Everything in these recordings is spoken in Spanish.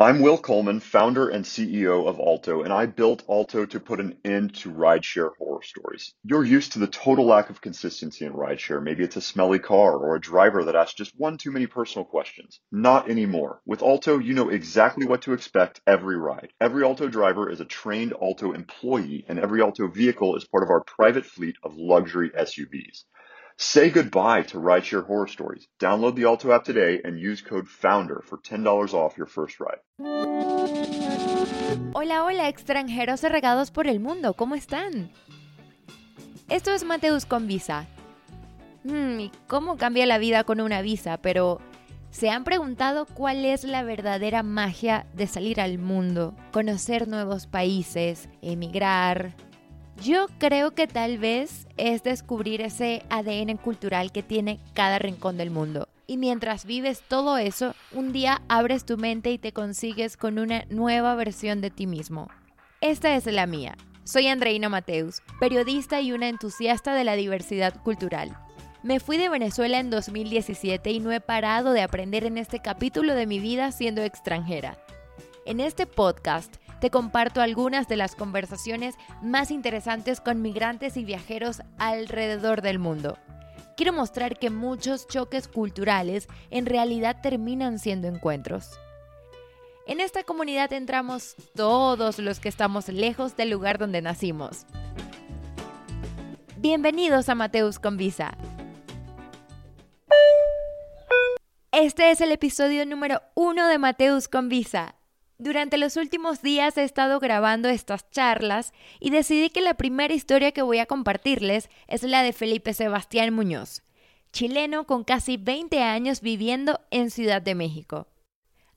I'm Will Coleman, founder and CEO of Alto, and I built Alto to put an end to rideshare horror stories. You're used to the total lack of consistency in rideshare. Maybe it's a smelly car or a driver that asks just one too many personal questions. Not anymore. With Alto, you know exactly what to expect every ride. Every Alto driver is a trained Alto employee, and every Alto vehicle is part of our private fleet of luxury SUVs. Say goodbye to rideshare horror stories. Download the Alto app today and use code FOUNDER for $10 off your first ride. Hola, hola, extranjeros regados por el mundo, ¿cómo están? Esto es Mateus con visa. Hmm, ¿Cómo cambia la vida con una visa? Pero, ¿se han preguntado cuál es la verdadera magia de salir al mundo, conocer nuevos países, emigrar, yo creo que tal vez es descubrir ese ADN cultural que tiene cada rincón del mundo. Y mientras vives todo eso, un día abres tu mente y te consigues con una nueva versión de ti mismo. Esta es la mía. Soy Andreina Mateus, periodista y una entusiasta de la diversidad cultural. Me fui de Venezuela en 2017 y no he parado de aprender en este capítulo de mi vida siendo extranjera. En este podcast te comparto algunas de las conversaciones más interesantes con migrantes y viajeros alrededor del mundo. Quiero mostrar que muchos choques culturales en realidad terminan siendo encuentros. En esta comunidad entramos todos los que estamos lejos del lugar donde nacimos. Bienvenidos a Mateus con Visa. Este es el episodio número uno de Mateus con Visa. Durante los últimos días he estado grabando estas charlas y decidí que la primera historia que voy a compartirles es la de Felipe Sebastián Muñoz, chileno con casi 20 años viviendo en Ciudad de México.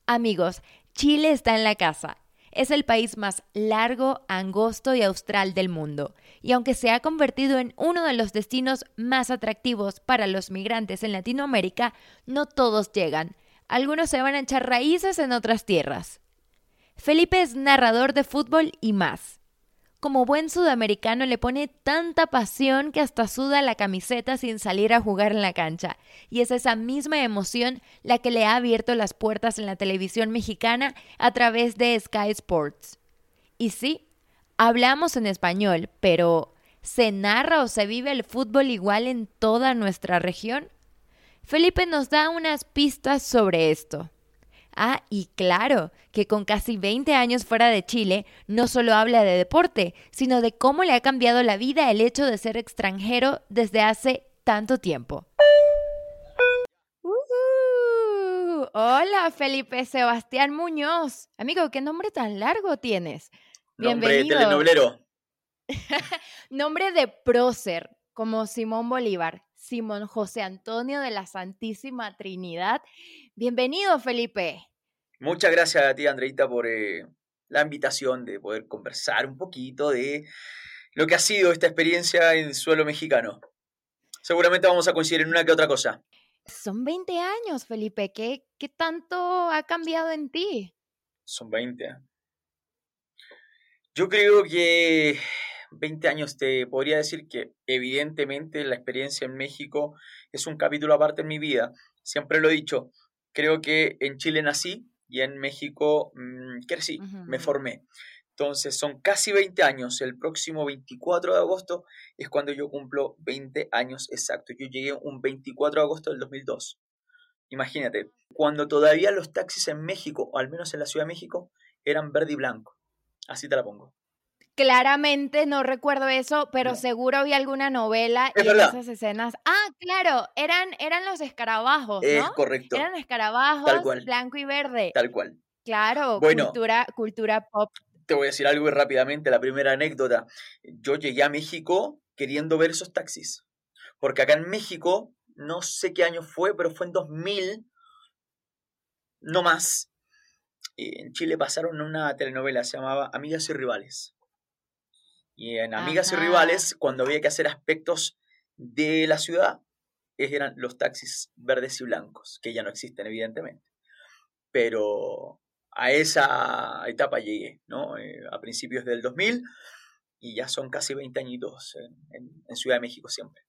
Amigos, Chile está en la casa. Es el país más largo, angosto y austral del mundo, y aunque se ha convertido en uno de los destinos más atractivos para los migrantes en Latinoamérica, no todos llegan. Algunos se van a echar raíces en otras tierras. Felipe es narrador de fútbol y más. Como buen sudamericano le pone tanta pasión que hasta suda la camiseta sin salir a jugar en la cancha. Y es esa misma emoción la que le ha abierto las puertas en la televisión mexicana a través de Sky Sports. Y sí, hablamos en español, pero ¿se narra o se vive el fútbol igual en toda nuestra región? Felipe nos da unas pistas sobre esto. Ah, y claro, que con casi 20 años fuera de Chile, no solo habla de deporte, sino de cómo le ha cambiado la vida el hecho de ser extranjero desde hace tanto tiempo. Uh, hola, Felipe Sebastián Muñoz. Amigo, ¿qué nombre tan largo tienes? Bienvenido. Nombre telenovelero. nombre de prócer, como Simón Bolívar. Simón José Antonio de la Santísima Trinidad. Bienvenido, Felipe. Muchas gracias a ti, Andreita, por eh, la invitación de poder conversar un poquito de lo que ha sido esta experiencia en suelo mexicano. Seguramente vamos a coincidir en una que otra cosa. Son 20 años, Felipe. ¿Qué, qué tanto ha cambiado en ti? Son 20. Yo creo que 20 años te podría decir que evidentemente la experiencia en México es un capítulo aparte en mi vida. Siempre lo he dicho, creo que en Chile nací y en México mm, crecí, me formé. Entonces son casi 20 años. El próximo 24 de agosto es cuando yo cumplo 20 años exactos. Yo llegué un 24 de agosto del 2002. Imagínate, cuando todavía los taxis en México, o al menos en la Ciudad de México, eran verde y blanco. Así te la pongo. Claramente no recuerdo eso, pero seguro había alguna novela y esas escenas. Ah, claro, eran, eran los escarabajos, ¿no? Es correcto. Eran escarabajos blanco y verde. Tal cual. Claro, cultura, cultura pop. Te voy a decir algo rápidamente, la primera anécdota. Yo llegué a México queriendo ver esos taxis. Porque acá en México, no sé qué año fue, pero fue en 2000, no más, en Chile pasaron una telenovela, se llamaba Amigas y Rivales. Y en Amigas y Rivales, cuando había que hacer aspectos de la ciudad, eran los taxis verdes y blancos, que ya no existen, evidentemente. Pero a esa etapa llegué, ¿no? Eh, a principios del 2000 y ya son casi 20 añitos en Ciudad de México siempre.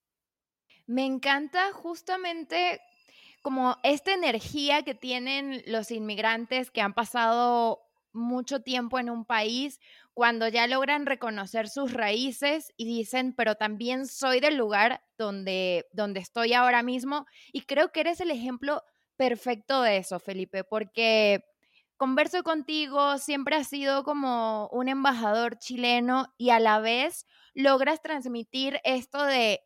Me encanta justamente como esta energía que tienen los inmigrantes que han pasado mucho tiempo en un país, cuando ya logran reconocer sus raíces y dicen, pero también soy del lugar donde, donde estoy ahora mismo. Y creo que eres el ejemplo perfecto de eso, Felipe, porque converso contigo, siempre has sido como un embajador chileno y a la vez logras transmitir esto de,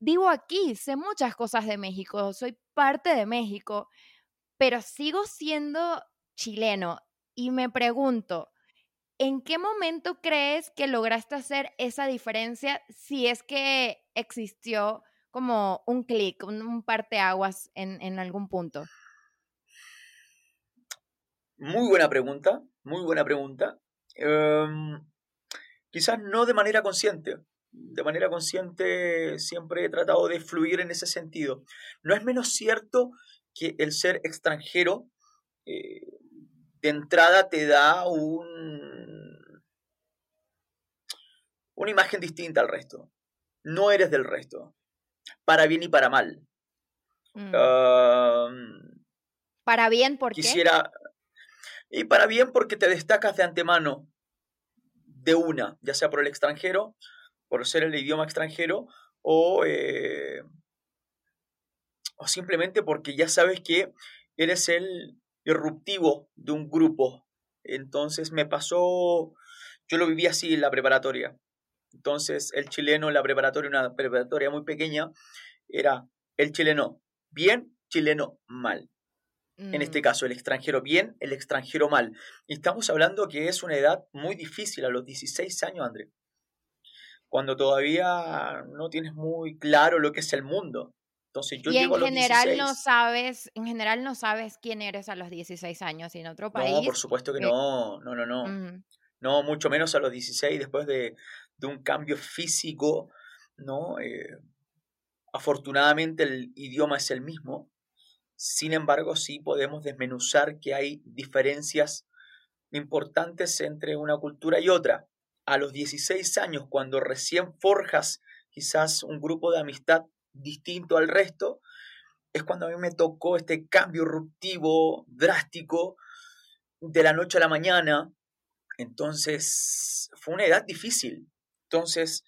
vivo aquí, sé muchas cosas de México, soy parte de México, pero sigo siendo chileno y me pregunto, ¿en qué momento crees que lograste hacer esa diferencia si es que existió como un clic, un, parteaguas en, en algún punto? Muy buena pregunta, muy buena pregunta. Em, quizás no de manera consciente. De manera consciente siempre he tratado de fluir en ese sentido. No es menos cierto que el ser extranjero eh, de entrada te da un, una imagen distinta al resto. No eres del resto. Para bien y para mal. Mm. para bien, ¿por quisiera, Y para bien porque te destacas de antemano de una, ya sea por el extranjero, por ser el idioma extranjero, o, eh, o simplemente porque ya sabes que eres el irruptivo de un grupo. Entonces me pasó, yo lo viví así en la preparatoria. Entonces el chileno en la preparatoria, una preparatoria muy pequeña, era el chileno bien, chileno mal. En este mm. caso, el extranjero bien, el extranjero mal. Y estamos hablando que es una edad muy difícil, a los 16 años, André. Cuando todavía no tienes muy claro lo que es el mundo. Entonces yo y en general no sabes, en general no sabes quién eres a los 16 años en otro país. No, por supuesto que no, no, no, no. No, mucho menos a los 16 después de, de un cambio físico, ¿no? Eh, afortunadamente el idioma es el mismo. Sin embargo, sí podemos desmenuzar que hay diferencias importantes entre una cultura y otra. A los 16 años, cuando recién forjas quizás un grupo de amistad distinto al resto, es cuando a mí me tocó este cambio ruptivo, drástico, de la noche a la mañana. Entonces, fue una edad difícil. Entonces,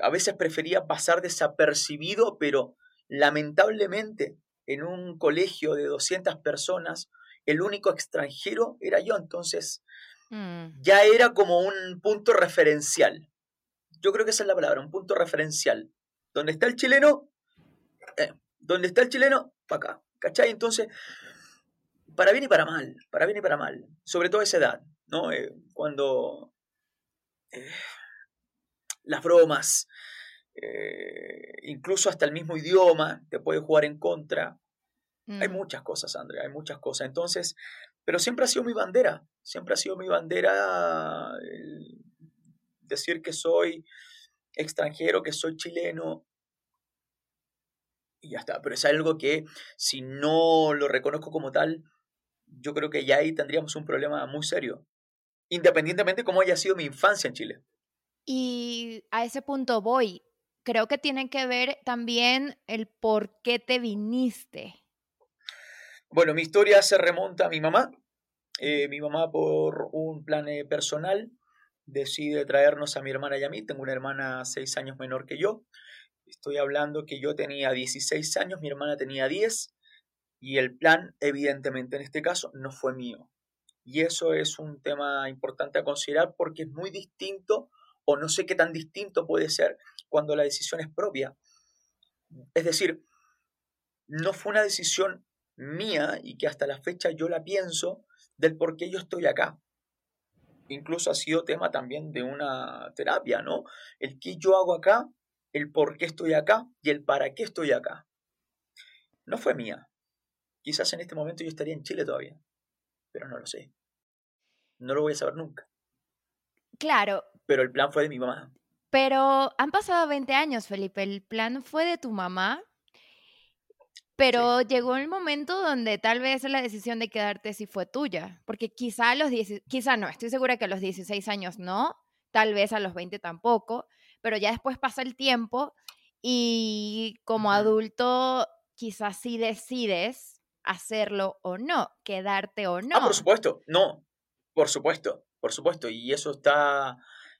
a veces prefería pasar desapercibido, pero lamentablemente en un colegio de 200 personas, el único extranjero era yo. Entonces, mm. ya era como un punto referencial. Yo creo que esa es la palabra, un punto referencial. Donde está el chileno, eh, donde está el chileno, para acá. ¿Cachai? Entonces, para bien y para mal, para bien y para mal. Sobre todo a esa edad, ¿no? Eh, cuando eh, las bromas, incluso hasta el mismo idioma te puede jugar en contra. Hay mm. muchas cosas, Andrea, hay muchas cosas. Entonces, pero siempre ha sido mi bandera, siempre ha sido mi bandera decir que soy extranjero, que soy chileno, y ya está. Pero es algo que si no lo reconozco como tal, yo creo que ya ahí tendríamos un problema muy serio, independientemente de cómo haya sido mi infancia en Chile. Y a ese punto voy. Creo que tiene que ver también el por qué te viniste. Bueno, mi historia se remonta a mi mamá. Eh, mi mamá por un plan eh, personal decide traernos a mi hermana y a mí. Tengo una hermana seis años menor que yo. Estoy hablando que yo tenía 16 años, mi hermana tenía 10 y el plan, evidentemente en este caso, no fue mío. Y eso es un tema importante a considerar porque es muy distinto o no sé qué tan distinto puede ser cuando la decisión es propia. Es decir, no fue una decisión mía y que hasta la fecha yo la pienso del por qué yo estoy acá incluso ha sido tema también de una terapia, ¿no? El qué yo hago acá, el por qué estoy acá y el para qué estoy acá. No fue mía. Quizás en este momento yo estaría en Chile todavía, pero no lo sé. No lo voy a saber nunca. Claro. Pero el plan fue de mi mamá. Pero han pasado 20 años, Felipe. El plan fue de tu mamá. Pero llegó el momento donde tal vez la decisión de quedarte sí fue tuya. Porque quizá a los 10, quizá no, estoy segura que a los 16 años no, tal vez a los 20 tampoco, pero ya después pasa el tiempo y como adulto quizás sí decides hacerlo o no, quedarte o no. Ah, por supuesto, no, por supuesto, por supuesto, y eso está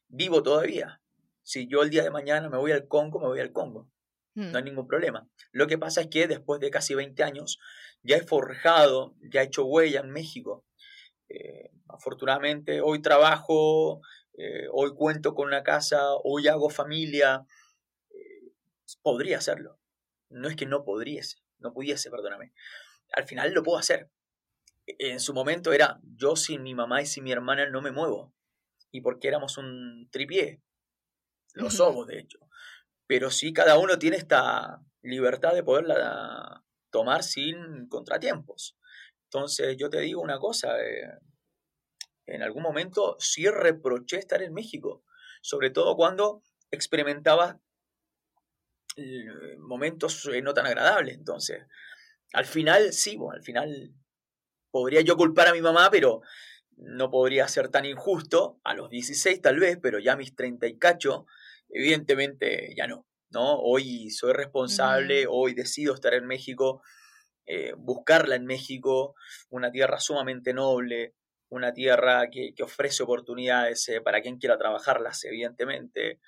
vivo todavía. Si yo el día de mañana me voy al Congo, me voy al Congo. No hay mm. ningún problema. Lo que pasa es que después de casi 20 años ya he forjado, ya he hecho huella en México. Eh, afortunadamente hoy trabajo, eh, hoy cuento con una casa, hoy hago familia. Eh, podría hacerlo. No es que no podriese, no pudiese, perdóname. Al final lo puedo hacer. En su momento era yo sin mi mamá y sin mi hermana no me muevo. Y porque éramos un tripié. Lo somos, de hecho pero sí cada uno tiene esta libertad de poderla tomar sin contratiempos. Entonces yo te digo una cosa, eh, en algún momento sí reproché estar en México, sobre todo cuando experimentaba eh, momentos eh, no tan agradables. Entonces, al final sí, al final podría yo culpar a mi mamá, pero no podría ser tan injusto, a los 16 tal vez, pero ya a mis 30 y cacho, Evidentemente ya no, ¿no? Hoy soy responsable, hoy decido estar en México, eh, buscarla en México, una tierra sumamente noble, una tierra que, ofrece oportunidades eh, para quien quiera trabajarlas, evidentemente.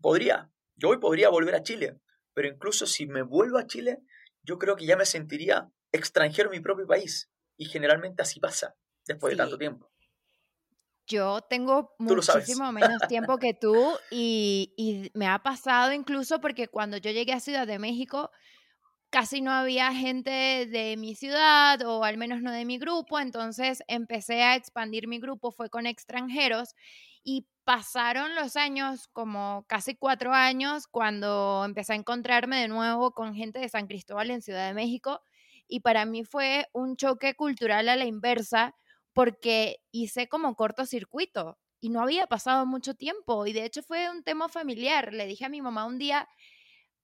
Podría, yo hoy podría volver a Chile, pero incluso si me vuelvo a Chile, yo creo que ya me sentiría extranjero en mi propio país. Y generalmente así pasa después de tanto tiempo. Yo tengo muchísimo menos tiempo que tú y, me ha pasado incluso porque cuando yo llegué a Ciudad de México casi no había gente de mi ciudad o al menos no de mi grupo, entonces empecé a expandir mi grupo, fue con extranjeros y pasaron los años, como casi cuatro años, cuando empecé a encontrarme de nuevo con gente de San Cristóbal en Ciudad de México y para mí fue un choque cultural a la inversa porque hice como cortocircuito y no había pasado mucho tiempo y de hecho fue un tema familiar. Le dije a mi mamá un día,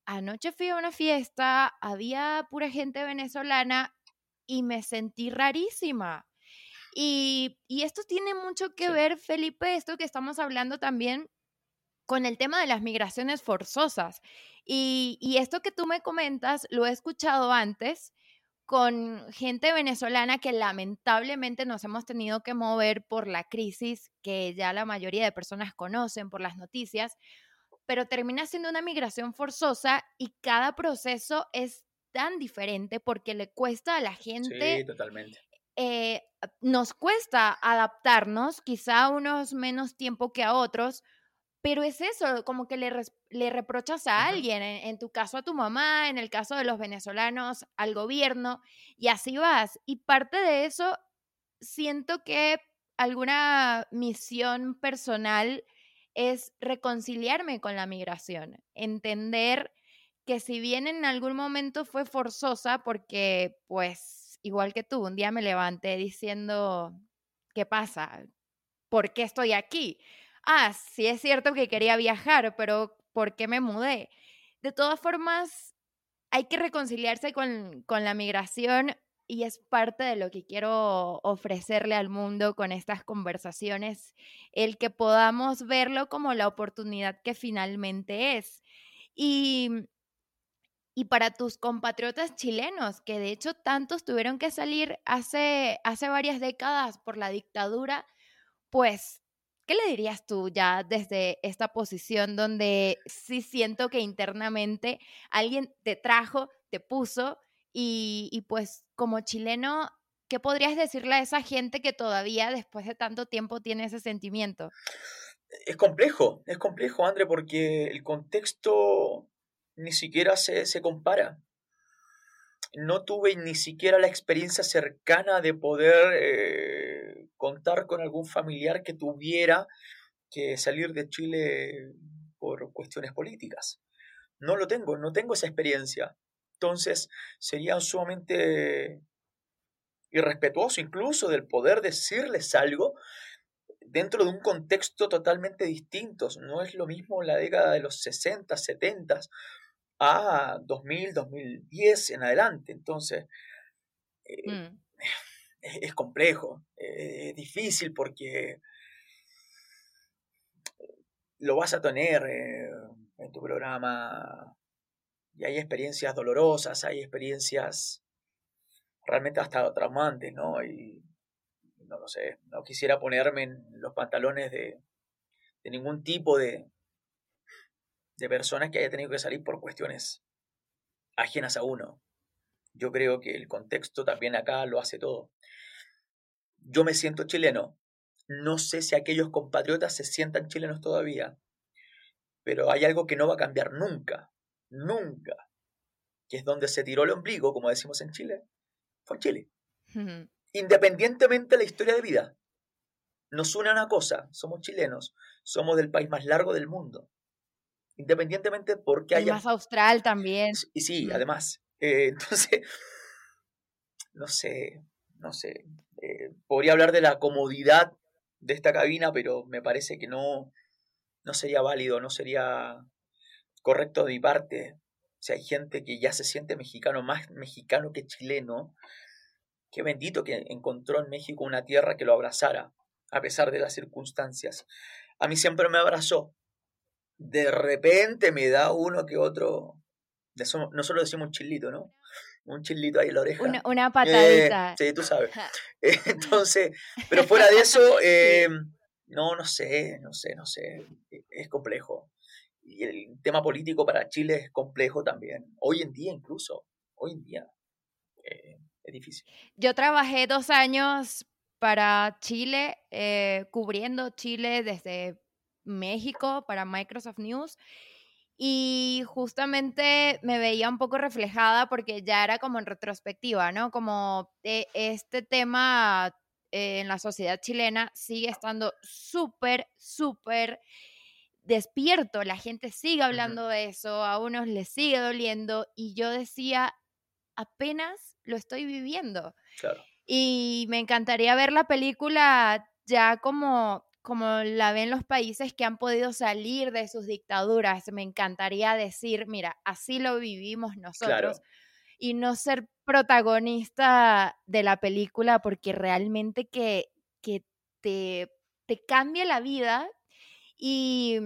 anoche fui a una fiesta, había pura gente venezolana y me sentí rarísima. Y, esto tiene mucho que ver, Felipe, esto que estamos hablando también con el tema de las migraciones forzosas. Y, y esto que tú me comentas, lo he escuchado antes con gente venezolana que lamentablemente nos hemos tenido que mover por la crisis que ya la mayoría de personas conocen por las noticias, pero termina siendo una migración forzosa y cada proceso es tan diferente porque le cuesta a la gente. Sí, totalmente. Eh, nos cuesta adaptarnos, quizá unos menos tiempo que a otros, pero es eso, como que le, le reprochas a alguien, en, tu caso a tu mamá, en el caso de los venezolanos al gobierno, y así vas. Y parte de eso, siento que alguna misión personal es reconciliarme con la migración, entender que si bien en algún momento fue forzosa, porque pues igual que tú, un día me levanté diciendo, ¿qué pasa? ¿Por qué estoy aquí? Ah, sí es cierto que quería viajar, pero ¿por qué me mudé? De todas formas, hay que reconciliarse con, con la migración y es parte de lo que quiero ofrecerle al mundo con estas conversaciones, el que podamos verlo como la oportunidad que finalmente es. Y, y para tus compatriotas chilenos, que de hecho tantos tuvieron que salir hace, hace varias décadas por la dictadura, pues ¿Qué le dirías tú ya desde esta posición donde sí siento que internamente alguien te trajo, te puso y, pues como chileno, ¿qué podrías decirle a esa gente que todavía después de tanto tiempo tiene ese sentimiento? Es complejo, es complejo, André, porque el contexto ni siquiera se, se compara no tuve ni siquiera la experiencia cercana de poder eh, contar con algún familiar que tuviera que salir de Chile por cuestiones políticas. No lo tengo, no tengo esa experiencia. Entonces sería sumamente y respetuoso incluso del poder decirles algo dentro de un contexto totalmente distinto. No es lo mismo la década de los 60, 70 a 2000, 2010 en adelante. Entonces, eh, mm. Es, complejo, es difícil porque lo vas a tener eh, en tu programa y hay experiencias dolorosas, hay experiencias realmente hasta traumantes, ¿no? Y no lo sé, no quisiera ponerme en los pantalones de, de ningún tipo de, de persona que haya tenido que salir por cuestiones ajenas a uno. Yo creo que el contexto también acá lo hace todo. Yo me siento chileno. No sé si aquellos compatriotas se sientan chilenos todavía, pero hay algo que no va a cambiar nunca, nunca, que es donde se tiró el ombligo, como decimos en Chile, fue en Chile. Independientemente de la historia de vida, nos une una cosa, somos chilenos, somos del país más largo del mundo. Independientemente porque haya... más austral también. Y sí, además. Eh, entonces, no sé, no sé. Eh, podría hablar de la comodidad de esta cabina, pero me parece que no, no sería válido, no sería correcto de mi parte. Si hay gente que ya se siente mexicano, más mexicano que chileno, qué bendito que encontró en México una tierra que lo abrazara, a pesar de las circunstancias. A mí siempre me abrazó. De repente me da uno que otro, nosotros decimos un chilito, ¿no? un chilito ahí en la oreja. Una, eh, patadita. sí, tú sabes. Entonces, pero fuera de eso, em, no, no sé, no sé, no sé. Es complejo. Y el tema político para Chile es complejo también. Hoy en día incluso, hoy en día eh, es difícil. Yo trabajé dos años para Chile, eh, cubriendo Chile desde México para Microsoft News y justamente me veía un poco reflejada porque ya era como en retrospectiva, ¿no? Como e, este tema en la sociedad chilena sigue estando súper, súper despierto, la gente sigue hablando de eso, a unos les sigue doliendo y yo decía, apenas lo estoy viviendo. Claro. Y me encantaría ver la película ya como como la ven los países que han podido salir de sus dictaduras. Me encantaría decir, mira, así lo vivimos nosotros. Y no ser protagonista de la película porque realmente que, que te, te cambia la vida y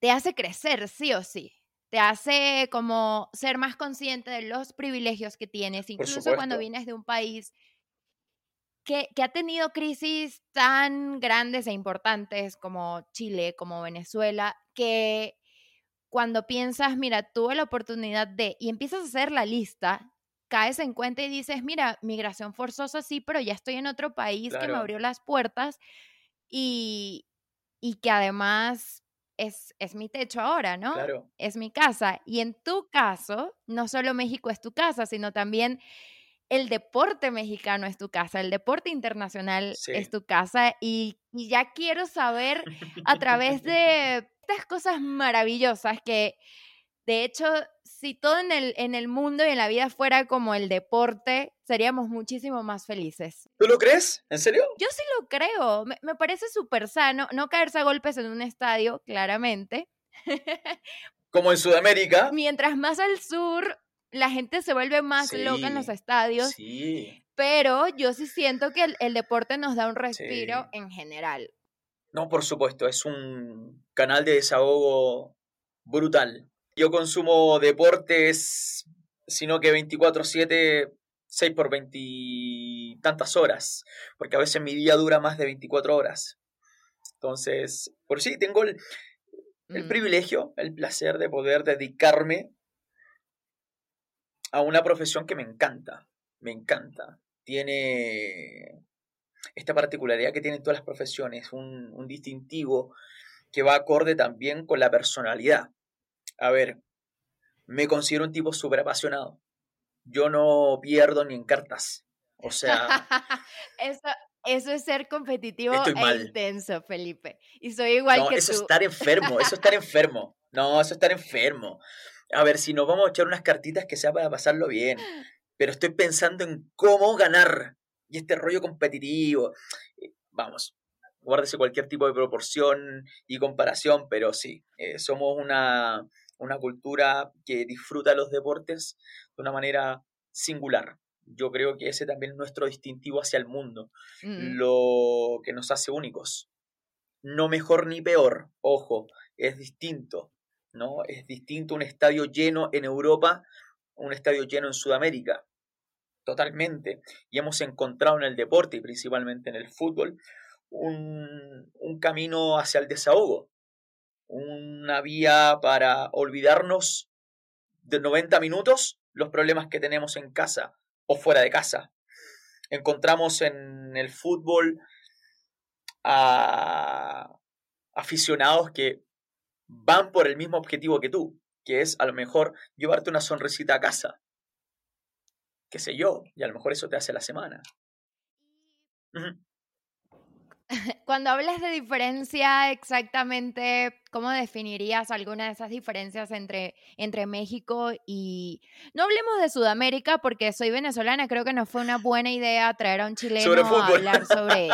te hace crecer, sí o sí. Te hace como ser más consciente de los privilegios que tienes, incluso cuando vienes de un país que, ha tenido crisis tan grandes e importantes como Chile, como Venezuela, que cuando piensas, mira, tuve la oportunidad de, y empiezas a hacer la lista, caes en cuenta y dices, mira, migración forzosa sí, pero ya estoy en otro país que me abrió las puertas y, y que además es, es, mi techo ahora, ¿no? Claro. Es mi casa. Y en tu caso, no solo México es tu casa, sino también el deporte mexicano es tu casa, el deporte internacional es tu casa y, ya quiero saber a través de estas cosas maravillosas que, de hecho, si todo en el, en el mundo y en la vida fuera como el deporte, seríamos muchísimo más felices. ¿Tú lo crees? ¿En serio? Yo sí lo creo. Me, me parece súper sano no caerse a golpes en un estadio, claramente. Como en Sudamérica. Mientras más al sur, la gente se vuelve más loca en los estadios. Sí. Pero yo sí siento que el, deporte nos da un respiro en general. No, por supuesto, es un canal de desahogo brutal. Yo consumo deportes, sino que 24/7, 6 por 20 tantas horas, porque a veces mi día dura más de 24 horas. Entonces, por sí, tengo el, el mm. privilegio, el placer de poder dedicarme a una profesión que me encanta, me encanta. Tiene esta particularidad que tienen todas las profesiones, un, distintivo que va acorde también con la personalidad. A ver, me considero un tipo súper apasionado. Yo no pierdo ni en cartas. O sea... eso, eso es ser competitivo e intenso, Felipe. Y soy igual que tú. Eso es estar enfermo, eso es estar enfermo. No, eso es estar enfermo a ver, si nos vamos a echar unas cartitas que sea para pasarlo bien. pero estoy pensando en cómo ganar. Y este rollo competitivo, eh, vamos, guárdese cualquier tipo de proporción y comparación, pero sí, eh, somos una, una cultura que disfruta los deportes de una manera singular. Yo creo que ese también es nuestro distintivo hacia el mundo, Mm. lo que nos hace únicos. No mejor ni peor, ojo, es distinto, ¿no? Es distinto un estadio lleno en Europa, un estadio lleno en Sudamérica, totalmente. Y hemos encontrado en el deporte y principalmente en el fútbol un, un camino hacia el desahogo, una vía para olvidarnos de 90 minutos los problemas que tenemos en casa o fuera de casa. Encontramos en el fútbol a aficionados que van por el mismo objetivo que tú, que es a lo mejor llevarte una sonrisita a casa. Qué sé yo, y a lo mejor eso te hace la semana. Cuando hablas de diferencia, exactamente, ¿cómo definirías alguna de esas diferencias entre, entre México y... No hablemos de Sudamérica porque soy venezolana, creo que no fue una buena idea traer a un chileno a hablar sobre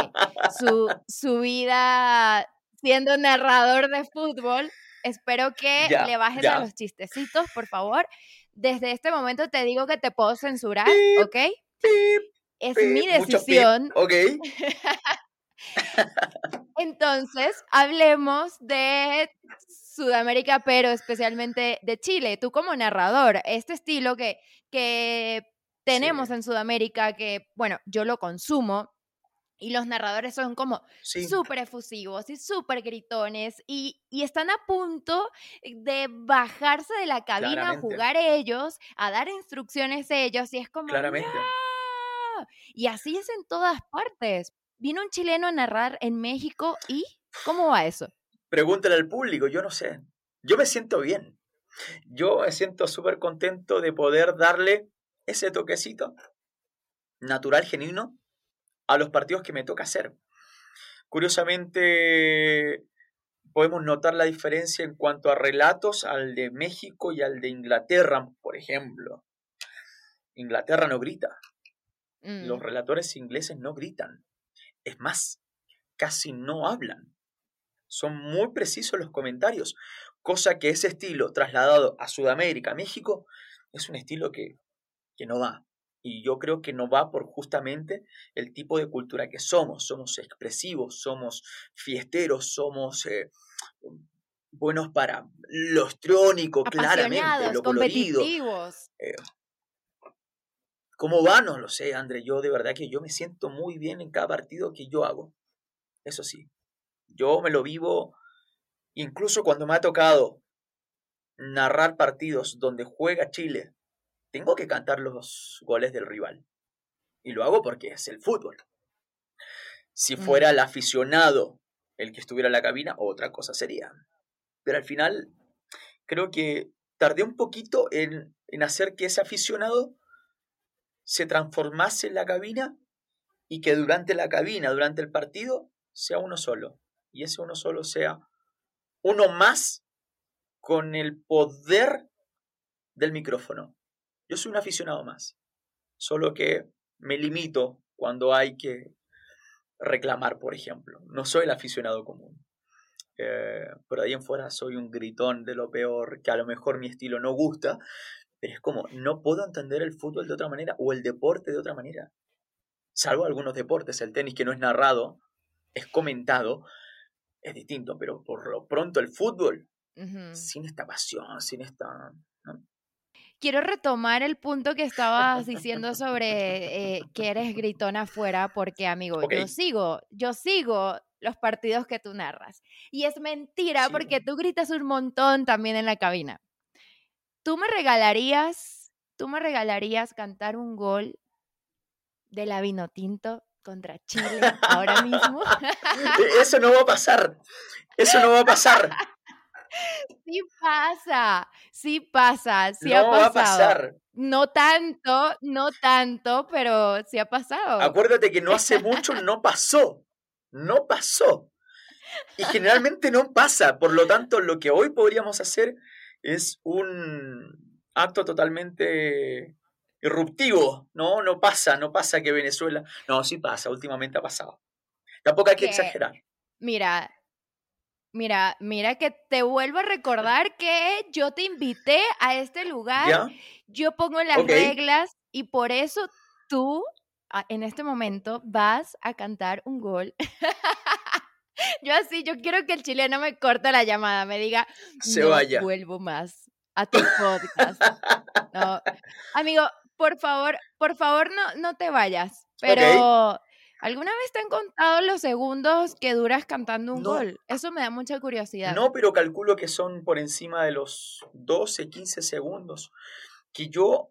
su, su vida siendo narrador de fútbol. Espero que Ya, le bajes ya. a los chistecitos, por favor. Desde este momento te digo que te puedo censurar, Pip, ¿ok? Pip, Es pip, mi decisión. Ok. Entonces, hablemos de Sudamérica, pero especialmente de Chile. Tú como narrador, este estilo que, que tenemos Sí. en Sudamérica, que, bueno, yo lo consumo, y los narradores son como Sí. súper efusivos y súper gritones y, y están a punto de bajarse de la cabina a jugar ellos, a dar instrucciones ellos, y es como... Claramente. "No". Y así es en todas partes. Vino un chileno a narrar en México y ¿cómo va eso? Pregúntale al público, yo no sé. Yo me siento bien. Yo me siento súper contento de poder darle ese toquecito natural, genuino, a los partidos que me toca hacer. Curiosamente, podemos notar la diferencia en cuanto a relatos al de México y al de Inglaterra, por ejemplo. Inglaterra no grita, Mm, los relatores ingleses no gritan. Es más, casi no hablan. Son muy precisos los comentarios, cosa que ese estilo trasladado a Sudamérica, México, es un estilo que, que no va. Y yo creo que no va por justamente el tipo de cultura que somos. Somos expresivos, somos fiesteros, somos eh, buenos para lo histriónico, claramente, lo colorido. competitivos. ¿Cómo va? No lo sé, André. Yo de verdad que yo me siento muy bien en cada partido que yo hago. Eso sí. Yo me lo vivo, incluso cuando me ha tocado narrar partidos donde juega Chile, tengo que cantar los goles del rival. Y lo hago porque es el fútbol. Si Mm. fuera el aficionado el que estuviera en la cabina, otra cosa sería. Pero al final, creo que tardé un poquito en, en hacer que ese aficionado se transformase en la cabina y que durante la cabina, durante el partido, sea uno solo. Y ese uno solo sea uno más con el poder del micrófono. Yo soy un aficionado más. Solo que me limito cuando hay que reclamar, por ejemplo. No soy el aficionado común. Eh, por ahí en fuera soy un gritón de lo peor, que a lo mejor mi estilo no gusta, pero es como, no puedo entender el fútbol de otra manera o el deporte de otra manera. Salvo algunos deportes, el tenis que no es narrado, es comentado, es distinto, pero por lo pronto el fútbol, sin esta pasión, sin esta... Quiero retomar el punto que estabas diciendo sobre eh, que eres gritón afuera, porque amigo, yo sigo, yo sigo los partidos que tú narras. Y es mentira Sí. porque tú gritas un montón también en la cabina. ¿Tú me regalarías, tú me regalarías cantar un gol de la Vinotinto contra Chile ahora mismo? E- Eso no va a pasar, eso no va a pasar, sí pasa, sí pasa, sí no ha va a pasado. pasar. No tanto, no tanto, pero sí ha pasado. Acuérdate que no hace mucho no pasó. No pasó. Y generalmente no pasa. Por lo tanto, lo que hoy podríamos hacer es un acto totalmente irruptivo, ¿no? No pasa, no pasa que Venezuela. No, sí pasa, últimamente ha pasado. Tampoco hay que Que- exagerar. Mira, mira, mira que te vuelvo a recordar que yo te invité a este lugar, ¿Ya? yo pongo las reglas y por eso tú a- en este momento vas a cantar un gol. yo así, yo quiero que el chileno me corte la llamada, me diga, Se no vaya. vuelvo más a tu podcast. No. Amigo, por favor, por favor no, no te vayas. Pero ¿alguna vez te han contado los segundos que duras cantando un No. gol? Eso me da mucha curiosidad. No, pero calculo que son por encima de los 12, 15 segundos. Que yo,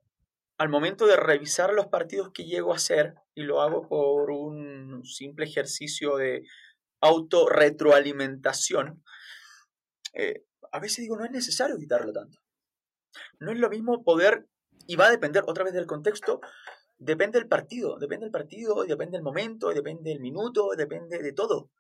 al momento de revisar los partidos que llego a hacer, y lo hago por un simple ejercicio de autorretroalimentación, eh, a veces digo, no es necesario quitarlo tanto. No es lo mismo poder, y va a depender otra vez del contexto, depende del partido, depende del partido, depende del momento, depende del minuto, depende de todo.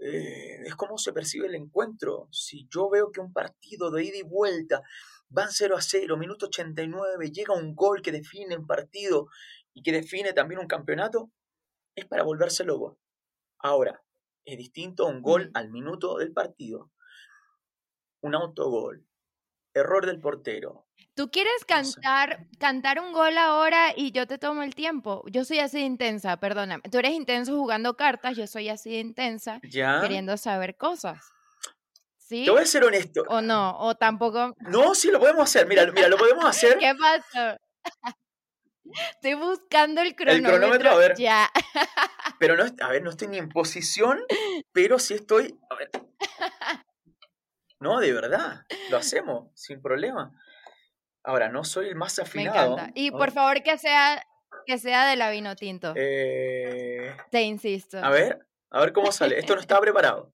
Eh, es como se percibe el encuentro. Si yo veo que un partido de ida y vuelta van 0 a 0, minuto 89, llega un gol que define un partido y que define también un campeonato, es para volverse loco. Ahora, es distinto un gol al minuto del partido. Un autogol. Error del portero. ¿Tú quieres No sé. cantar, cantar un gol ahora y yo te tomo el tiempo? Yo soy así de intensa, perdóname. Tú eres intenso jugando cartas, yo soy así de intensa ¿Ya? queriendo saber cosas. ¿Sí? Te voy a ser honesto. ¿O no? ¿O tampoco? No, sí, lo podemos hacer. Mira, mira, lo podemos hacer. ¿Qué pasó? Estoy buscando el cronómetro. cronómetro, a ver. Ya. Pero no, a ver, no estoy ni en posición, pero sí estoy. a ver. No, de verdad, lo hacemos, sin problema. Ahora, no soy el más Me afinado. encanta. Y por favor que sea que sea de la vino tinto. eh, Te insisto. a ver, a ver cómo sale. Esto no estaba preparado.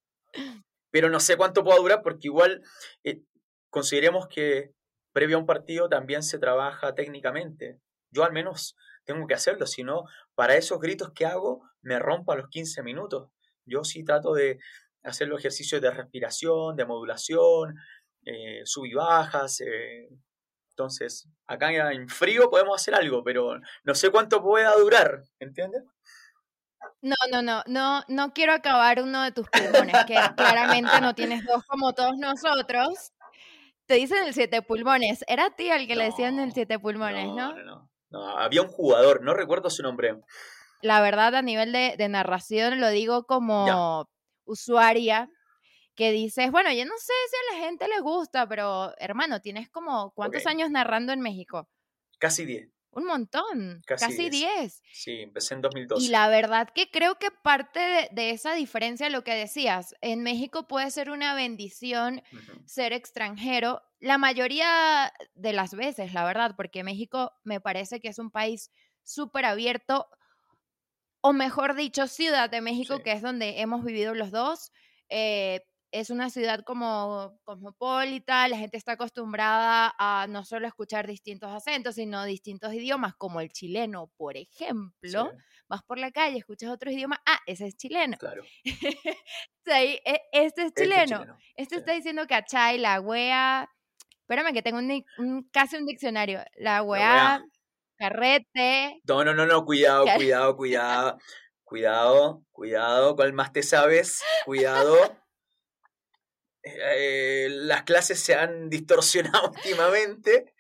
Pero no sé cuánto pueda durar porque igual eh, consideremos que previo a un partido también se trabaja técnicamente. Yo al menos tengo que hacerlo, si no, para esos gritos que hago me rompo a los 15 minutos. Yo sí trato de hacer los ejercicios de respiración, de modulación, eh, sub y bajas. eh, entonces, acá en frío podemos hacer algo, pero no sé cuánto pueda durar, ¿entiendes? No, no, no, no, no quiero acabar uno de tus pulmones, que claramente no tienes dos como todos nosotros. Te dicen el siete pulmones. Era a ti al que le decían el siete pulmones, ¿no? No, no, no. Había un jugador, no recuerdo su nombre. La verdad, a nivel de, de narración, lo digo como usuaria, que dices, bueno, yo no sé si a la gente le gusta, pero hermano, tienes como, ¿cuántos años narrando en México? Casi 10. Un montón, Casi casi 10. 10. Sí, empecé en 2012. Y la verdad que creo que parte de, de esa diferencia, lo que decías, en México puede ser una bendición ser extranjero, la mayoría de las veces, la verdad, porque México me parece que es un país súper abierto, o mejor dicho, Ciudad de México, Sí. que es donde hemos vivido los dos. eh, es una ciudad como cosmopolita, la gente está acostumbrada a no solo escuchar distintos acentos, sino distintos idiomas, como el chileno, por ejemplo. Sí, Vas por la calle, escuchas otros idiomas, ah, ese es chileno. claro. Sí, e- este es Este chileno. chileno, Este sí. está diciendo cachai, la wea. Espérame que tengo un, un- casi un diccionario. La wea, wea. carrete. No, no, no, no, cuidado, Claro. cuidado, cuidado. Cuidado, cuidado, ¿cuál más te sabes? Cuidado. Eh, las clases se han distorsionado últimamente.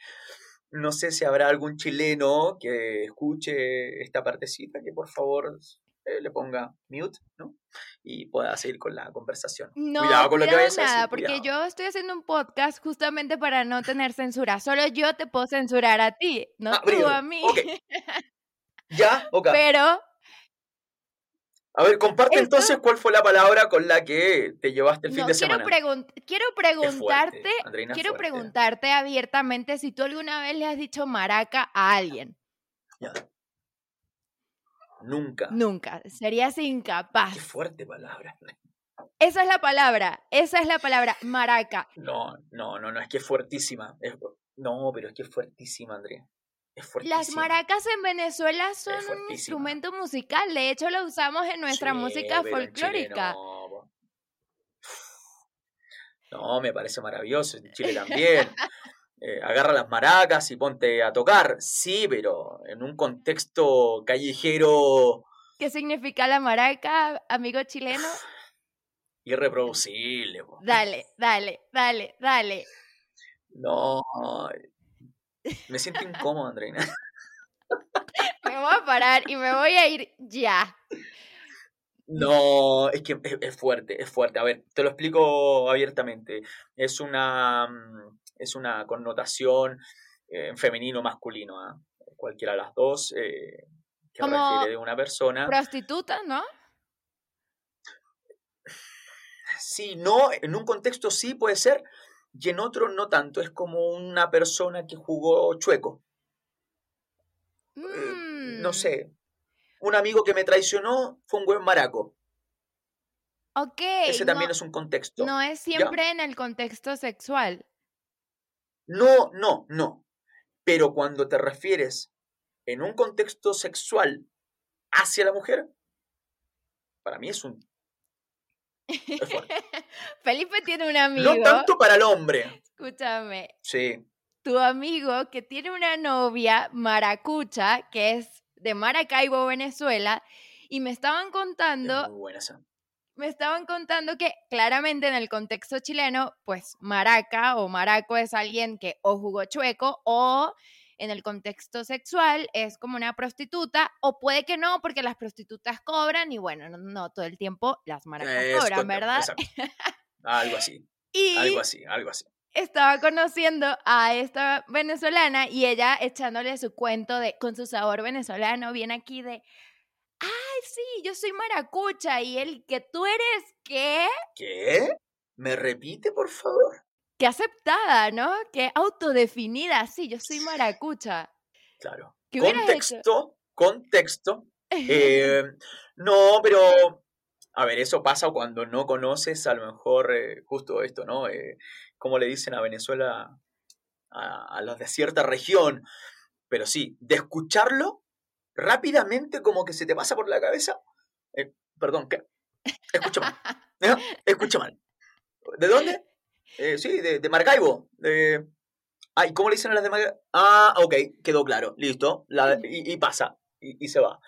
No sé si habrá algún chileno que escuche esta partecita, que por favor eh, le ponga mute, ¿no? Y pueda seguir con la conversación. No, cuidado con lo que vayas a nada, decir. porque cuidado. yo estoy haciendo un podcast justamente para no tener censura. Solo yo te puedo censurar a ti, no Ah, tú a mí. Ok. Ya, ok. Pero A ver, comparte Esto- entonces cuál fue la palabra con la que te llevaste el fin de quiero, semana. pregun- quiero Es fuerte, preguntarte, Andreina, quiero fuerte. preguntarte abiertamente si tú alguna vez le has dicho maraca a alguien. Ya. Nunca. Nunca, serías incapaz. Qué fuerte palabra. Esa es la palabra, esa es la palabra, maraca. No, no, no, no, es que es fuertísima. Es- no, pero es que es fuertísima, Andrea. Las maracas en Venezuela son un instrumento musical, de hecho lo usamos en nuestra música folclórica. No, me parece maravilloso. En Chile también. eh, agarra las maracas y ponte a tocar. Sí, pero en un contexto callejero. ¿Qué significa la maraca, amigo chileno? Irreproducible. Dale, dale, dale, dale. No. Me siento incómodo, Andreina. me voy a parar y me voy a ir ya. No, es que es, fuerte, es fuerte. A ver, te lo explico abiertamente. Es una, mm, es una connotación en femenino masculino, ¿ah? cualquiera de las dos, eh, que refiere de una persona. Prostituta, ¿no? Sí, no, en un contexto sí puede ser, y en otro no tanto. Es como una persona que jugó chueco. Eh, no mm. sé. Un amigo que me traicionó fue un buen maraco. Ok. Ese también es un contexto. No es siempre en el contexto sexual. No, no, no. Pero cuando te refieres en un contexto sexual hacia la mujer, para mí es un... Felipe tiene un amigo. No tanto para el hombre. Escúchame. Sí. Tu amigo que tiene una novia maracucha, que es de Maracaibo, Venezuela, y me estaban contando... muy buena esa me estaban contando que claramente en el contexto chileno, pues maraca o maraco es alguien que o jugó chueco o en el contexto sexual es como una prostituta o puede que no porque las prostitutas cobran y bueno, no, todo el tiempo las maracas cobran, ¿verdad? Algo así. y algo así, algo así. Estaba conociendo a esta venezolana y ella echándole su cuento de con su sabor venezolano, viene aquí de ay, sí, yo soy maracucha y él, que tú eres qué? ¿Qué? ¿Me repite, por favor? Qué aceptada, ¿no? Qué autodefinida, sí, yo soy maracucha. Claro. Contexto, contexto. Eh, no, pero, a ver, eso pasa cuando no conoces a lo mejor eh, justo esto, ¿no? Eh, como le dicen a Venezuela, a, a los de cierta región. Pero sí, de escucharlo, rápidamente como que se te pasa por la cabeza. Eh, perdón, ¿qué? Escucha mal. Escucha mal. ¿De dónde? Eh, sí, de, de Maracaibo. De... Ah, ¿y cómo le dicen a las de Maracaibo? Ah, ok, quedó claro, listo. y, pasa, y, y, se va.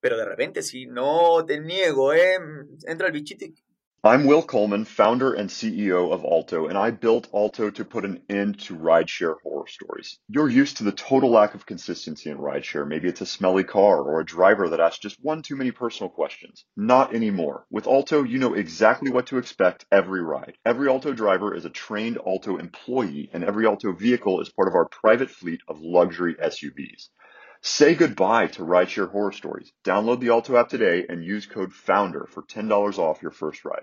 Pero de repente, si no te niego, ¿eh? entra el bichito y I'm Will Coleman, founder and CEO of Alto, and I built Alto to put an end to rideshare horror stories. You're used to the total lack of consistency in rideshare. Maybe it's a smelly car or a driver that asks just one too many personal questions. Not anymore. With Alto, you know exactly what to expect every ride. Every Alto driver is a trained Alto employee, and every Alto vehicle is part of our private fleet of luxury SUVs. Say goodbye to rideshare horror stories. Download the Alto app today and use code FOUNDER for $10 off your first ride.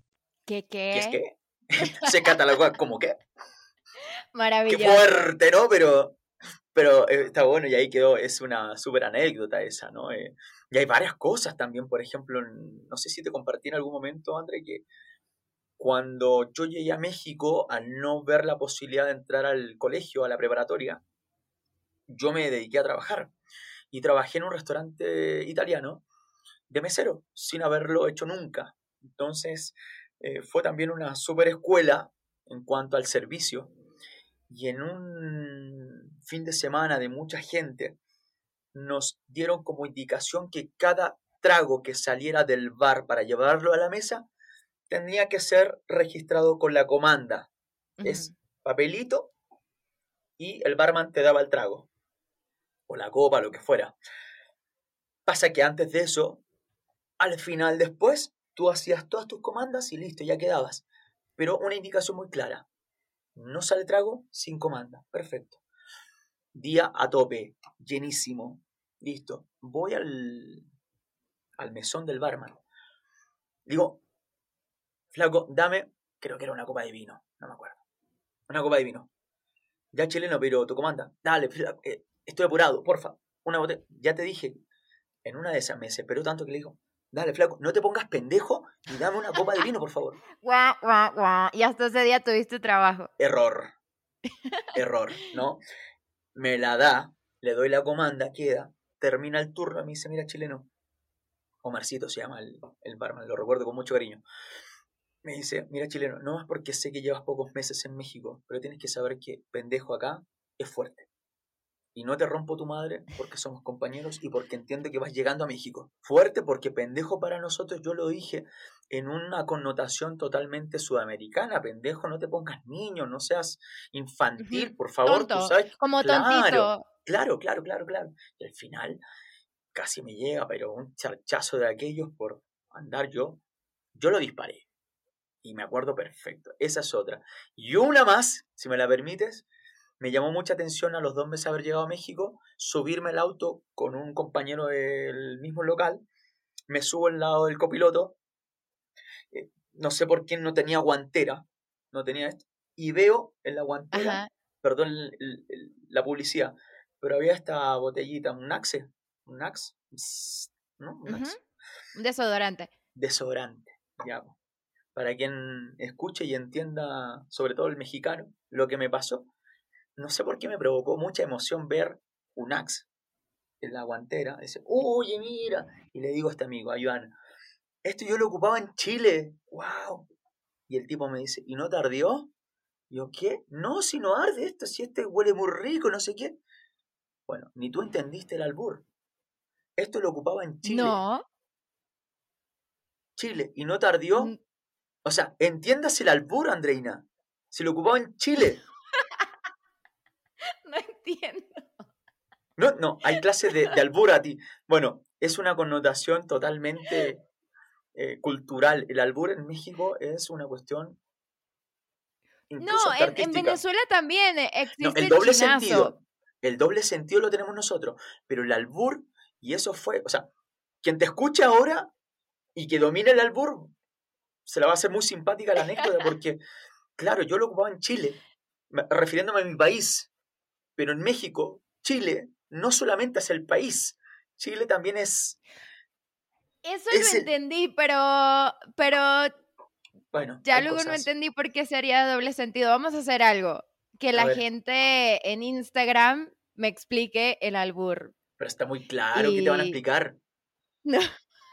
¿Qué qué? ¿Qué es qué? Se cataloga como qué. Maravilloso. Qué fuerte, ¿no? Pero, pero eh, está bueno y ahí quedó, es una súper anécdota esa, ¿no? Eh, y hay varias cosas también, por ejemplo, no sé si te compartí en algún momento, André, que cuando yo llegué a México, al no ver la posibilidad de entrar al colegio, a la preparatoria, yo me dediqué a trabajar. Y trabajé en un restaurante italiano de mesero, sin haberlo hecho nunca. Entonces, eh, fue también una super escuela en cuanto al servicio. Y en un fin de semana de mucha gente, nos dieron como indicación que cada trago que saliera del bar para llevarlo a la mesa tenía que ser registrado con la comanda. Es papelito y el barman te daba el trago. O la copa, lo que fuera. Pasa que antes de eso, al final después, tú hacías todas tus comandas y listo, ya quedabas. Pero una indicación muy clara. No sale trago sin comanda. Perfecto. Día a tope, llenísimo. Listo. Voy al, al mesón del barman. Digo, flaco, dame, creo que era una copa de vino, no me acuerdo. Una copa de vino. Ya chileno, pero tu comanda. Dale, eh, estoy apurado, porfa. Una botella. Ya te dije. En una de esas me desesperó tanto que le dijo, dale, flaco, no te pongas pendejo y dame una copa de vino, por favor. Guau, guau, guau. Y hasta ese día tuviste trabajo. Error. Error, ¿no? Me la da, le doy la comanda, queda, termina el turno, me dice, mira, chileno. Omarcito se llama el, el barman, lo recuerdo con mucho cariño. Me dice, mira, chileno, no es porque sé que llevas pocos meses en México, pero tienes que saber que pendejo acá es fuerte y no te rompo tu madre porque somos compañeros y porque entiendo que vas llegando a México. Fuerte porque pendejo para nosotros, yo lo dije en una connotación totalmente sudamericana. Pendejo, no te pongas niño, no seas infantil, por favor. Tonto, Como tontito. Claro, claro, claro, claro. Y al final casi me llega, pero un charchazo de aquellos por andar yo. Yo lo disparé. Y me acuerdo perfecto. Esa es otra. Y una más, si me la permites, me llamó mucha atención a los dos meses de haber llegado a México, subirme el auto con un compañero del mismo local, me subo al lado del copiloto, eh, no sé por qué no tenía guantera, no tenía esto, y veo en la guantera, perdón la publicidad, pero había esta botellita, un Axe, un Axe, ¿no? Un, desodorante. Desodorante, ya. Para quien escuche y entienda, sobre todo el mexicano, lo que me pasó, no sé por qué me provocó mucha emoción ver un Axe en la guantera. Dice, oye, mira. Y le digo a este amigo, a Iván, esto yo lo ocupaba en Chile. ¡Wow! Y el tipo me dice, ¿y no? Y yo, ¿qué? No, si no arde esto, si este huele muy rico, no sé qué. Bueno, ni tú entendiste el albur. Esto lo ocupaba en Chile. No. Chile. ¿Y no tardió? O sea, entiendas el albur, Andreina. Se lo ocupaba en Chile. No, no, hay clases de, de albur a ti. Bueno, es una connotación totalmente eh, cultural. El albur en México es una cuestión. No, en, Venezuela también existe el doble sentido. El doble sentido lo tenemos nosotros. Pero el albur, y eso fue, o sea, quien te escucha ahora y que domine el albur, se la va a hacer muy simpática la anécdota, porque, claro, yo lo ocupaba en Chile, refiriéndome a mi país, pero en México, Chile, no solamente es el país, Chile también es... Eso lo entendí, pero, pero bueno, ya luego no entendí por qué sería doble sentido. Vamos a hacer algo. Que la gente en Instagram me explique el albur. Pero está muy claro que te van a explicar. No.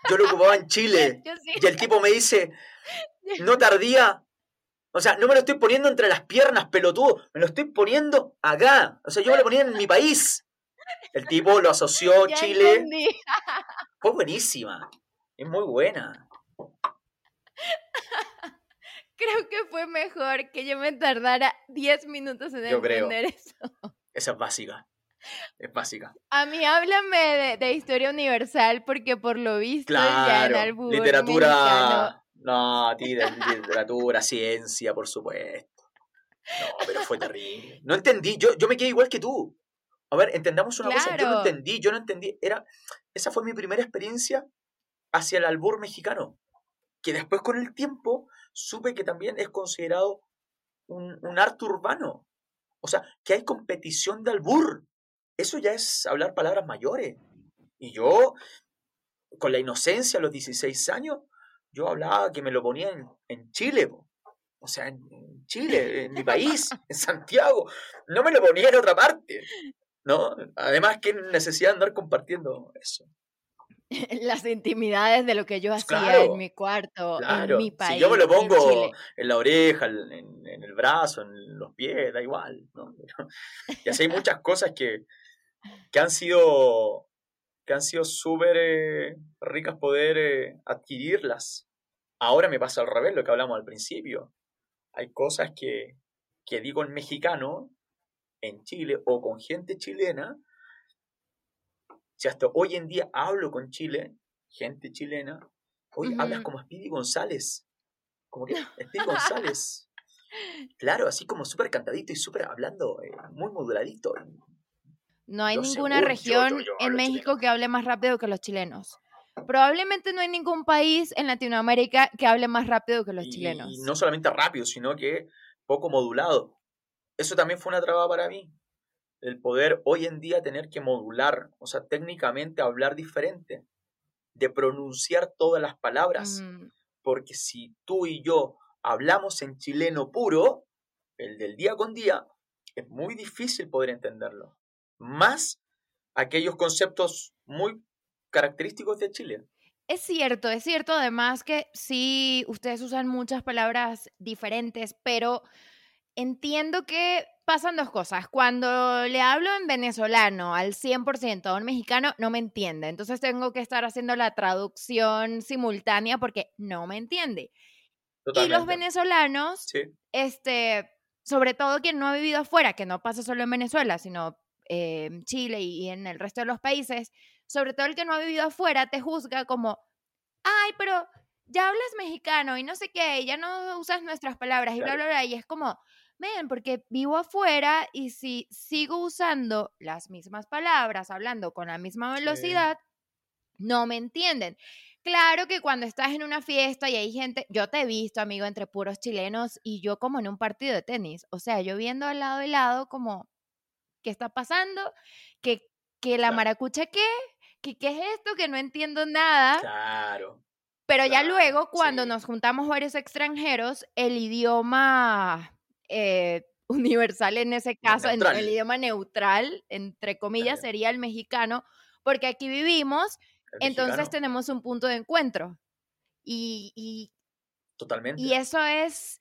Yo lo ocupaba en Chile. Y el tipo me dice, no tardía o sea, no me lo estoy poniendo entre las piernas, pelotudo. Me lo estoy poniendo acá. O sea, yo me lo ponía en mi país. El tipo lo asoció Chile. Fue buenísima. Es muy buena. Creo que fue mejor que yo me tardara 10 minutos en entender eso. Esa es básica. Es básica. A mí háblame de, historia universal porque por lo visto ya en Albur literatura no, a ti de literatura, ciencia, por supuesto. No, pero fue terrible. No entendí, yo, yo me quedé igual que tú. A ver, entendamos una cosa, yo no entendí, yo no entendí. Era, esa fue mi primera experiencia hacia el albur mexicano, que después con el tiempo supe que también es considerado un, un arte urbano. O sea, que hay competición de albur. Eso ya es hablar palabras mayores. Y yo, con la inocencia a los 16 años, yo hablaba que me lo ponía en, Chile, o sea, en, Chile, en mi país, en Santiago, no me lo ponía en otra parte, ¿no? Además, qué necesidad de andar compartiendo eso. Las intimidades de lo que yo hacía en mi cuarto, en mi país. Si yo me lo pongo en, la oreja, en, el brazo, en los pies, da igual, ¿no? Y así hay muchas cosas que, que han sido que han sido súper eh, ricas poder eh, adquirirlas. Ahora me pasa al revés, lo que hablamos al principio. Hay cosas que, que digo en mexicano, en Chile, o con gente chilena. Si hasta hoy en día hablo con Chile, gente chilena, hoy hablas como Speedy González. Como que Speedy González. Claro, así como súper cantadito y súper hablando, eh, muy moduladito. No hay ninguna región en México que hable más rápido que los chilenos. Probablemente no hay ningún país en Latinoamérica que hable más rápido que los chilenos. Y no solamente rápido, sino que poco modulado. eso también fue una traba para mí. El poder hoy en día tener que modular, o sea, técnicamente hablar diferente, de pronunciar todas las palabras. Mm, Porque si tú y yo hablamos en chileno puro, el del día con día, es muy difícil poder entenderlo. Más aquellos conceptos muy característicos de Chile. Es cierto, es cierto además que sí, ustedes usan muchas palabras diferentes, pero entiendo que pasan dos cosas. Cuando le hablo en venezolano al 100% a un mexicano, no me entiende. Entonces tengo que estar haciendo la traducción simultánea porque no me entiende. Y los venezolanos, Sí, este, sobre todo quien no ha vivido afuera, que no pasa solo en Venezuela, sino eh, en Chile y en el resto de los países, sobre todo el que no ha vivido afuera, te juzga como, ay, pero ya hablas mexicano y no sé qué, ya no usas nuestras palabras y bla, Claro. bla, bla, y es como, ven, porque vivo afuera y si sigo usando las mismas palabras, hablando con la misma Sí. velocidad, no me entienden. Claro que cuando estás en una fiesta y hay gente, yo te he visto, amigo, entre puros chilenos y yo como en un partido de tenis, o sea, yo viendo al lado y lado como, ¿qué está pasando? ¿Que, que la Claro. maracucha qué? ¿Que qué es esto? Que no entiendo nada. claro. Pero ya claro, luego, cuando sí. nos juntamos varios extranjeros, el idioma eh, universal en ese caso, en- el idioma neutral, entre comillas, Claro. sería el mexicano, porque aquí vivimos, El entonces mexicano, tenemos un punto de encuentro. Y, y- Totalmente. y eso es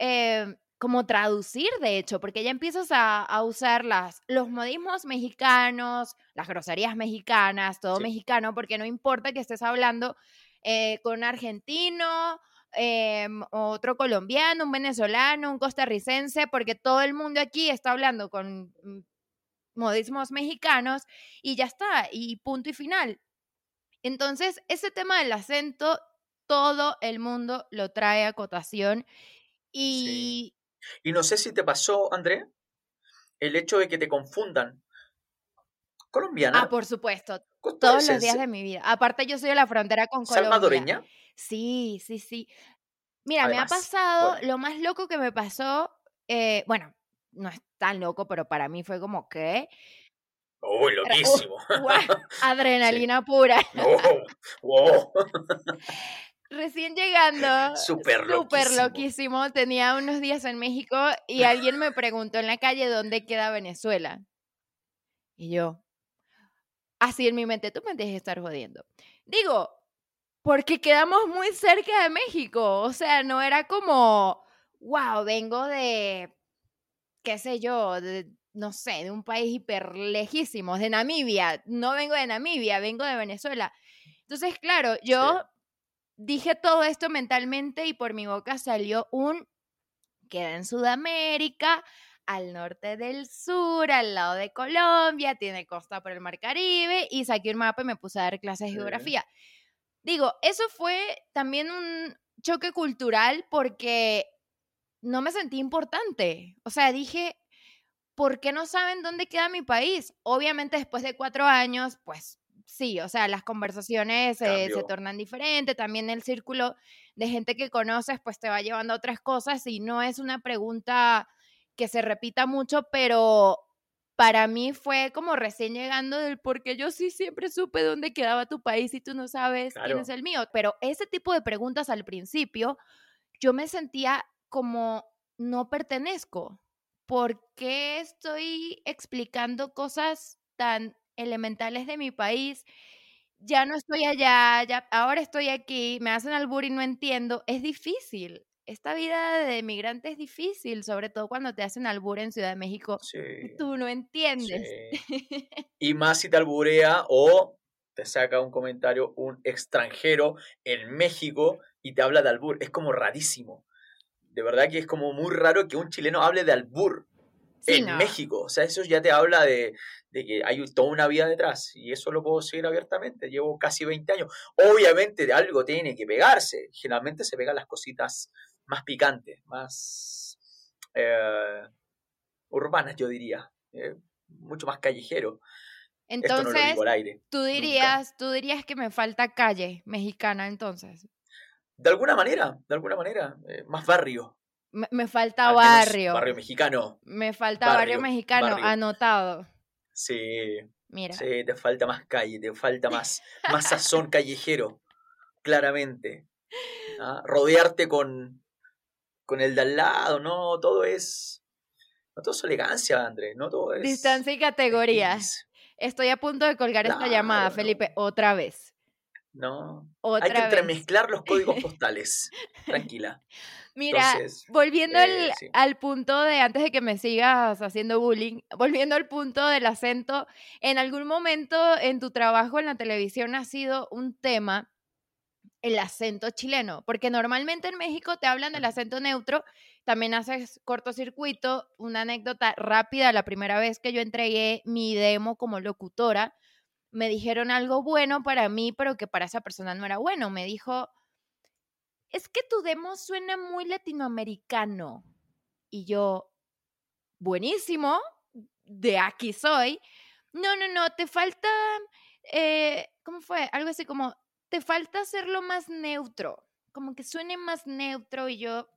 eh, como traducir, de hecho, porque ya empiezas a, a usar las, los modismos mexicanos, las groserías mexicanas, todo Sí. mexicano, porque no importa que estés hablando eh, con un argentino, em, otro colombiano, un venezolano, un costarricense, porque todo el mundo aquí está hablando con mm, modismos mexicanos y ya está, y punto y final. Entonces, ese tema del acento, todo el mundo lo trae a cotación y Y no sé si te pasó, André, el hecho de que te confundan. Colombiana, ah, por supuesto, todos los días de mi vida. Aparte, yo soy de la frontera con Colombia. salvadoreña. Sí, sí, sí. Mira, me ha pasado, bueno. lo más loco que me pasó, eh, bueno, no es tan loco, pero para mí fue como que ¡Uy, Era- loquísimo! adrenalina pura. No, wow. Recién llegando, Súper loquísimo. loquísimo, tenía unos días en México y alguien me preguntó en la calle dónde queda Venezuela. Y yo, así en mi mente, tú me dejes estar jodiendo. Digo, porque quedamos muy cerca de México, o sea, no era como, wow, vengo de, qué sé yo, de, no sé, de un país hiper lejísimo, de Namibia, no vengo de Namibia, vengo de Venezuela. Entonces, claro, yo dije todo esto mentalmente y por mi boca salió un queda en Sudamérica, al norte del sur, al lado de Colombia, tiene costa por el Mar Caribe y saqué un mapa y me puse a dar clases de geografía. Digo, eso fue también un choque cultural porque no me sentí importante. O sea, dije, ¿por qué no saben dónde queda mi país? Obviamente después de cuatro años, pues sí, o sea, las conversaciones eh, se tornan diferentes, también el círculo de gente que conoces pues te va llevando a otras cosas y no es una pregunta que se repita mucho, pero para mí fue como recién llegando del porque yo sí siempre supe dónde quedaba tu país y tú no sabes quién es el mío, pero ese tipo de preguntas al principio yo me sentía como no pertenezco. ¿Por qué estoy explicando cosas tan elementales de mi país? Ya no estoy allá, ya ahora estoy aquí, me hacen albur y no entiendo. Es difícil. Esta vida de migrante es difícil, sobre todo cuando te hacen albur en Ciudad de México. Sí. Tú no entiendes. Sí. Y más si te alburea o te saca un comentario un extranjero en México y te habla de albur. Es como rarísimo. De verdad que es como muy raro que un chileno hable de albur Sí, en no. México. O sea, eso ya te habla de, de que hay toda una vida detrás. Y eso lo puedo decir abiertamente. Llevo casi 20 años. Obviamente de algo tiene que pegarse. Generalmente se pegan las cositas más picantes, más eh, urbanas, yo diría. eh, mucho más callejero. Esto no lo Entonces, digo al aire. tú dirías, tú dirías que me falta calle mexicana entonces. De alguna manera, de alguna manera, eh, más barrio. Me, falta barrio. Barrio mexicano. Me falta barrio, mexicano, anotado. Sí. Mira. Sí, te falta más calle, te falta más, más sazón callejero, claramente. ¿Ah? Rodearte con, con el de al lado, ¿no? Todo es. No todo es elegancia, Andrés, no todo es. Distancia y categorías. Estoy a punto de colgar esta llamada, Felipe, otra vez. No. Hay que entremezclar los códigos postales. Tranquila. Mira, volviendo al, eh, al, punto de antes de que me sigas haciendo bullying, volviendo al punto del acento, en algún momento en tu trabajo en la televisión ha sido un tema el acento chileno, porque normalmente en México te hablan del acento neutro, también haces cortocircuito, una anécdota rápida, la primera vez que yo entregué mi demo como locutora, me dijeron algo bueno para mí, pero que para esa persona no era bueno. Me dijo, es que tu demo suena muy latinoamericano. Y yo, buenísimo, de aquí soy. No, no, no, te falta, eh, ¿cómo fue? Algo así como, te falta hacerlo más neutro, como que suene más neutro y yo,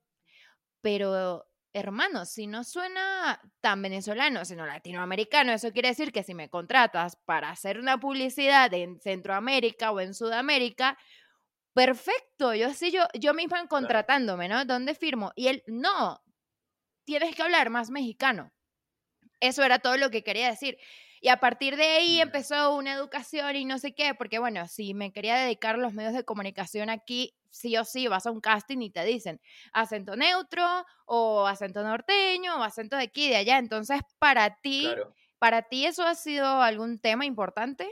pero hermano, si no suena tan venezolano, sino latinoamericano, eso quiere decir que si me contratas para hacer una publicidad en Centroamérica o en Sudamérica, perfecto, yo así, yo, yo misma contratándome, ¿no? ¿Dónde firmo? Y él, no, tienes que hablar más mexicano. Eso era todo lo que quería decir. Y a partir de ahí empezó una educación y no sé qué, porque bueno, si me quería dedicar a los medios de comunicación aquí, sí o sí vas a un casting y te dicen acento neutro o acento norteño o acento de aquí y de allá. Entonces, para ti, para ti eso ha sido algún tema importante?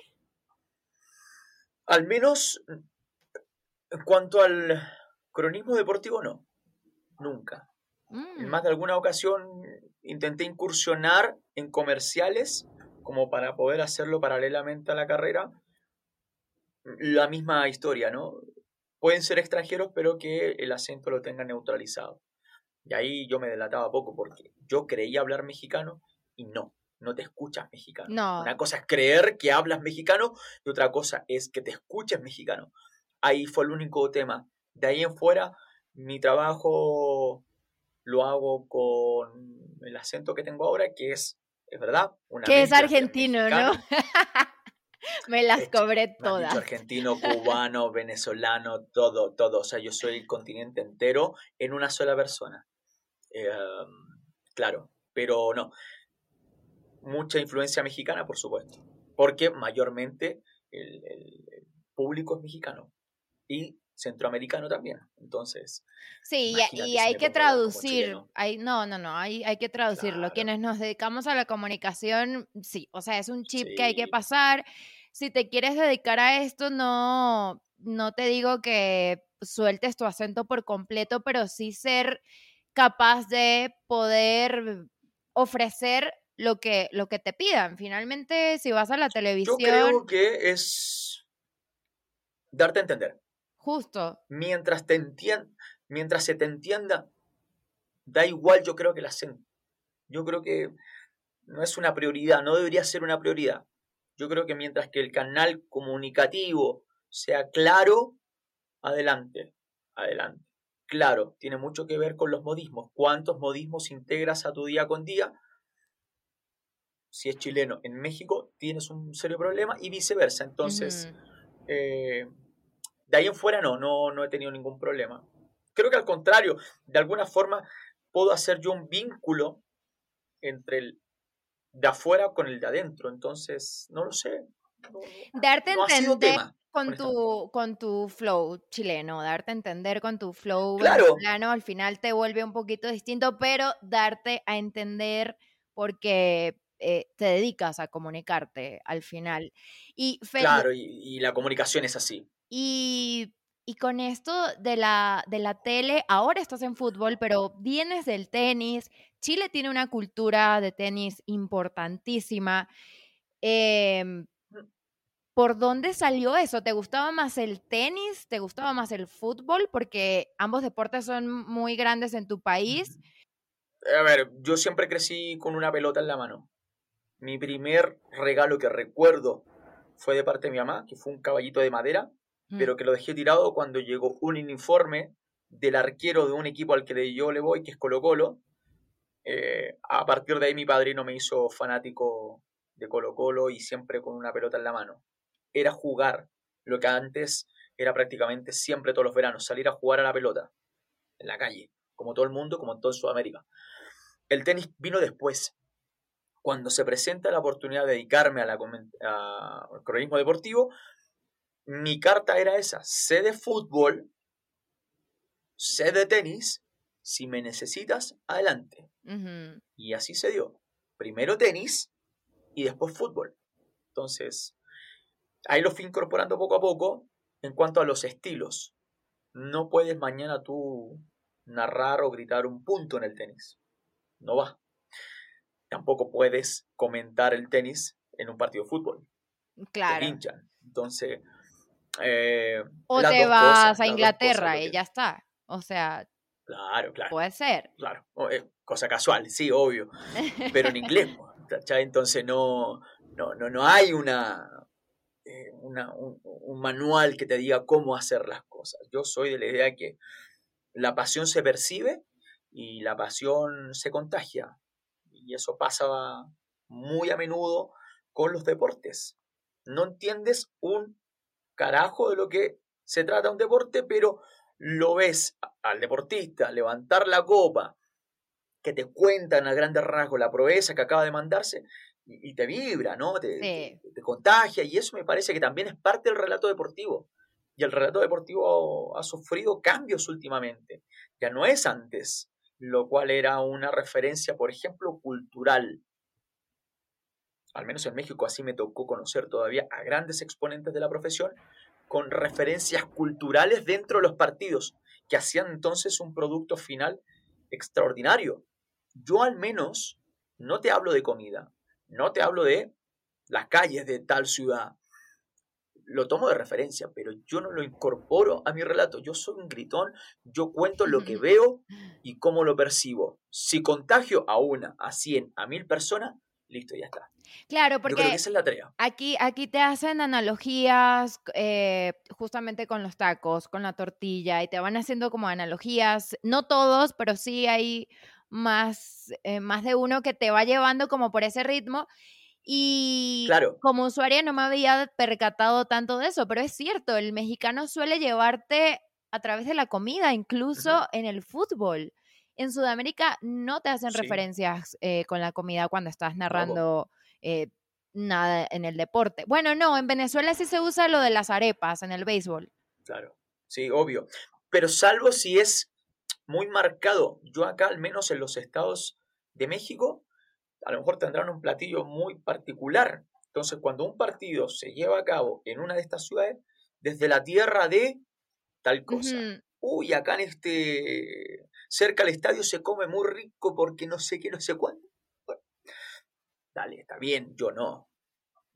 Al menos en cuanto al cronismo deportivo, no. Nunca. En mm. más de alguna ocasión intenté incursionar en comerciales como para poder hacerlo paralelamente a la carrera. La misma historia, ¿no? Pueden ser extranjeros, pero que el acento lo tenga neutralizado. Y ahí yo me delataba poco porque yo creía hablar mexicano y no, no te escuchas mexicano. No. Una cosa es creer que hablas mexicano y otra cosa es que te escuches mexicano. Ahí fue el único tema. De ahí en fuera, mi trabajo lo hago con el acento que tengo ahora, que es verdad, una que es argentino, ¿no? Me las cobré todas. argentino, cubano, venezolano, todo, todo. O sea, yo soy el continente entero en una sola persona. Em, claro, pero no. Mucha influencia mexicana, por supuesto. Porque mayormente el público es mexicano. Y centroamericano también. Entonces. Sí, y, hay que traducir. Hay, no, no, no, hay, hay que traducirlo. Quienes nos dedicamos a la comunicación, sí, o sea, es un chip que hay que pasar. Si te quieres dedicar a esto, no, no te digo que sueltes tu acento por completo, pero sí ser capaz de poder ofrecer lo que, lo que te pidan. Finalmente, si vas a la televisión. Yo creo que es darte a entender. Justo. Mientras, te mientras se te entienda, da igual yo creo que la acento. Yo creo que no es una prioridad, no debería ser una prioridad. Yo creo que mientras que el canal comunicativo sea claro, adelante, adelante. Claro, tiene mucho que ver con los modismos. ¿Cuántos modismos integras a tu día con día? Si es chileno en México, tienes un serio problema y viceversa. Entonces, eh, de ahí en fuera no, no, no he tenido ningún problema. Creo que al contrario, de alguna forma puedo hacer yo un vínculo entre el de afuera con el de adentro. Entonces, no lo sé. darte a entender con tu, con tu flow chileno, darte a entender con tu flow claro. al final te vuelve un poquito distinto, pero darte a entender porque eh, te dedicas a comunicarte al final. Y claro, y, la comunicación es así. Y, con esto de la, de la tele, ahora estás en fútbol, pero vienes del tenis. Chile tiene una cultura de tenis importantísima. Em, ¿Por dónde salió eso? ¿Te gustaba más el tenis? ¿Te gustaba más el fútbol? Porque ambos deportes son muy grandes en tu país. A ver, yo siempre crecí con una pelota en la mano. Mi primer regalo que recuerdo fue de parte de mi mamá, que fue un caballito de madera pero que lo dejé tirado cuando llegó un informe del arquero de un equipo al que yo le voy, que es Colo Colo. Eh, a partir de ahí mi padrino me hizo fanático de Colo Colo y siempre con una pelota en la mano. Era jugar lo que antes era prácticamente siempre todos los veranos, salir a jugar a la pelota en la calle, como todo el mundo, como en toda Sudamérica. El tenis vino después. Cuando se presenta la oportunidad de dedicarme a al cronismo deportivo, mi carta era esa, sé de fútbol, sé de tenis, si me necesitas, adelante. Y así se dio. Primero tenis y después fútbol. Entonces, ahí lo fui incorporando poco a poco en cuanto a los estilos. No puedes mañana tú narrar o gritar un punto en el tenis. No va. Tampoco puedes comentar el tenis en un partido de fútbol. Claro. Te. Entonces, eh, o te vas a Inglaterra y ya está. O sea, claro, claro. Puede ser. Claro, eh, cosa casual, sí, obvio. Pero en inglés, Entonces no, no, no, no hay una, eh, una un, un, manual que te diga cómo hacer las cosas. Yo soy de la idea que la pasión se percibe y la pasión se contagia. Y eso pasa muy a menudo con los deportes. No entiendes un carajo de lo que se trata un deporte, pero lo ves al deportista levantar la copa, que te cuentan a grandes rasgos la proeza que acaba de mandarse y, te vibra, ¿no? Te, te, contagia y eso me parece que también es parte del relato deportivo. Y el relato deportivo ha sufrido cambios últimamente. Ya no es antes, lo cual era una referencia, por ejemplo, cultural al menos en México así me tocó conocer todavía a grandes exponentes de la profesión, con referencias culturales dentro de los partidos, que hacían entonces un producto final extraordinario. Yo al menos no te hablo de comida, no te hablo de las calles de tal ciudad. Lo tomo de referencia, pero yo no lo incorporo a mi relato. Yo soy un gritón, yo cuento lo que veo y cómo lo percibo. Si contagio a una, a cien, a mil personas, listo, ya está. Claro, porque Aquí, aquí te hacen analogías eh, justamente con los tacos, con la tortilla, y te van haciendo como analogías, no todos, pero sí hay más, eh, más de uno que te va llevando como por ese ritmo. Y como usuaria no me había percatado tanto de eso, pero es cierto, el mexicano suele llevarte a través de la comida, incluso en el fútbol. En Sudamérica no te hacen referencias eh, con la comida cuando estás narrando eh, nada en el deporte. Bueno, no, en Venezuela sí se usa lo de las arepas en el béisbol. Claro, sí, obvio. Pero salvo si es muy marcado. Yo acá, al menos en los estados de México, a lo mejor tendrán un platillo muy particular. Entonces, cuando un partido se lleva a cabo en una de estas ciudades, desde la tierra de tal cosa. Uy, acá en este cerca al estadio se come muy rico porque no sé qué, no sé cuándo. Dale, está bien, yo no.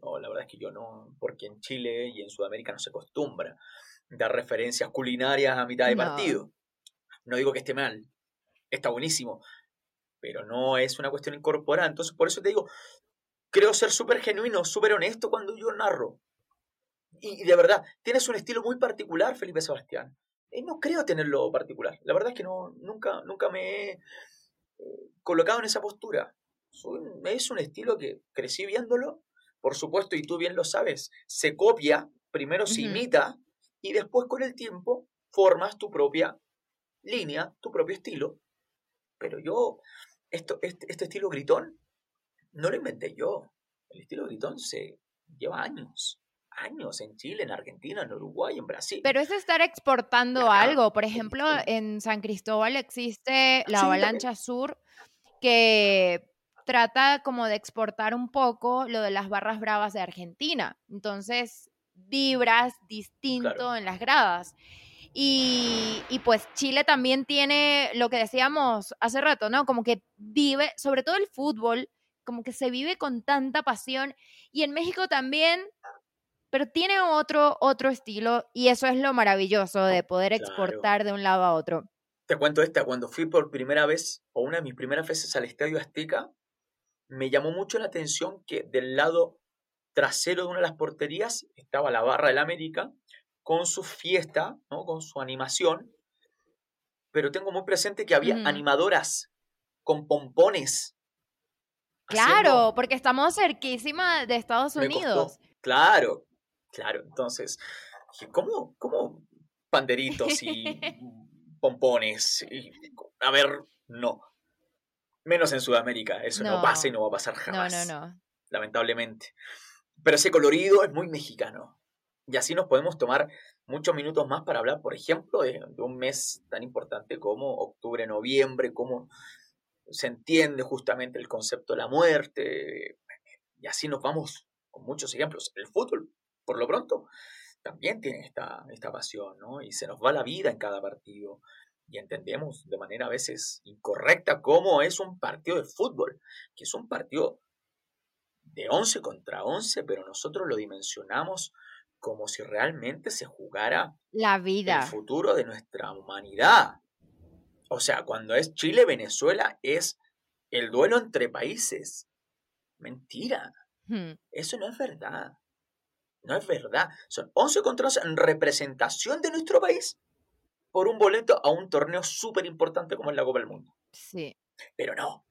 No, la verdad es que yo no, porque en Chile y en Sudamérica no se acostumbra dar referencias culinarias a mitad de partido. No digo que esté mal, está buenísimo, pero no es una cuestión incorporada. Entonces, por eso te digo, creo ser súper genuino, súper honesto cuando yo narro. Y, de verdad, tienes un estilo muy particular, Felipe Sebastián. Y no creo tenerlo particular. La verdad es que no, nunca, nunca me he eh, colocado en esa postura. Es un estilo que crecí viéndolo, por supuesto, y tú bien lo sabes, se copia, primero se imita, y después con el tiempo formas tu propia línea, tu propio estilo. Pero yo, esto, este, este estilo gritón, no lo inventé yo. El estilo gritón se lleva años años en Chile, en Argentina, en Uruguay, en Brasil. Pero es estar exportando algo. Por ejemplo, en San Cristóbal existe la Avalancha Sur que trata como de exportar un poco lo de las barras bravas de Argentina. Entonces, vibras distinto en las gradas. Y, y, pues Chile también tiene lo que decíamos hace rato, ¿no? Como que vive, sobre todo el fútbol, como que se vive con tanta pasión. Y en México también pero tiene otro, otro estilo y eso es lo maravilloso de poder exportar de un lado a otro. Te cuento esta, cuando fui por primera vez, o una de mis primeras veces al Estadio Azteca, me llamó mucho la atención que del lado trasero de una de las porterías estaba la barra del América con su fiesta, ¿no? con su animación, pero tengo muy presente que había animadoras con pompones. Claro, haciendo- porque estamos cerquísima de Estados. Unidos. Claro, claro. Entonces, ¿cómo, cómo panderitos y pompones? Y, a ver, no. Menos en Sudamérica. Eso no, No. pasa y no va a pasar No, jamás. no, no. lamentablemente. Pero ese colorido es muy mexicano. Y así nos podemos tomar muchos minutos más para hablar, por ejemplo, de, de un mes tan importante como octubre, noviembre, cómo se entiende justamente el concepto de la muerte. Y así nos vamos con muchos ejemplos. El fútbol, por lo pronto, también tiene esta, esta pasión, ¿no? Y se nos va la vida en cada partido. Y entendemos de manera a veces incorrecta cómo es un partido de fútbol, que es un partido de 11 contra 11, pero nosotros lo dimensionamos como si realmente se jugara La el vida. futuro de nuestra humanidad. O sea, cuando es Chile-Venezuela es el duelo entre países. Mentira, Hmm. eso no es verdad. No es verdad. Son 11 contra 11 en representación de nuestro país por un boleto a un torneo súper importante como es la Copa del Mundo. Sí. Pero no,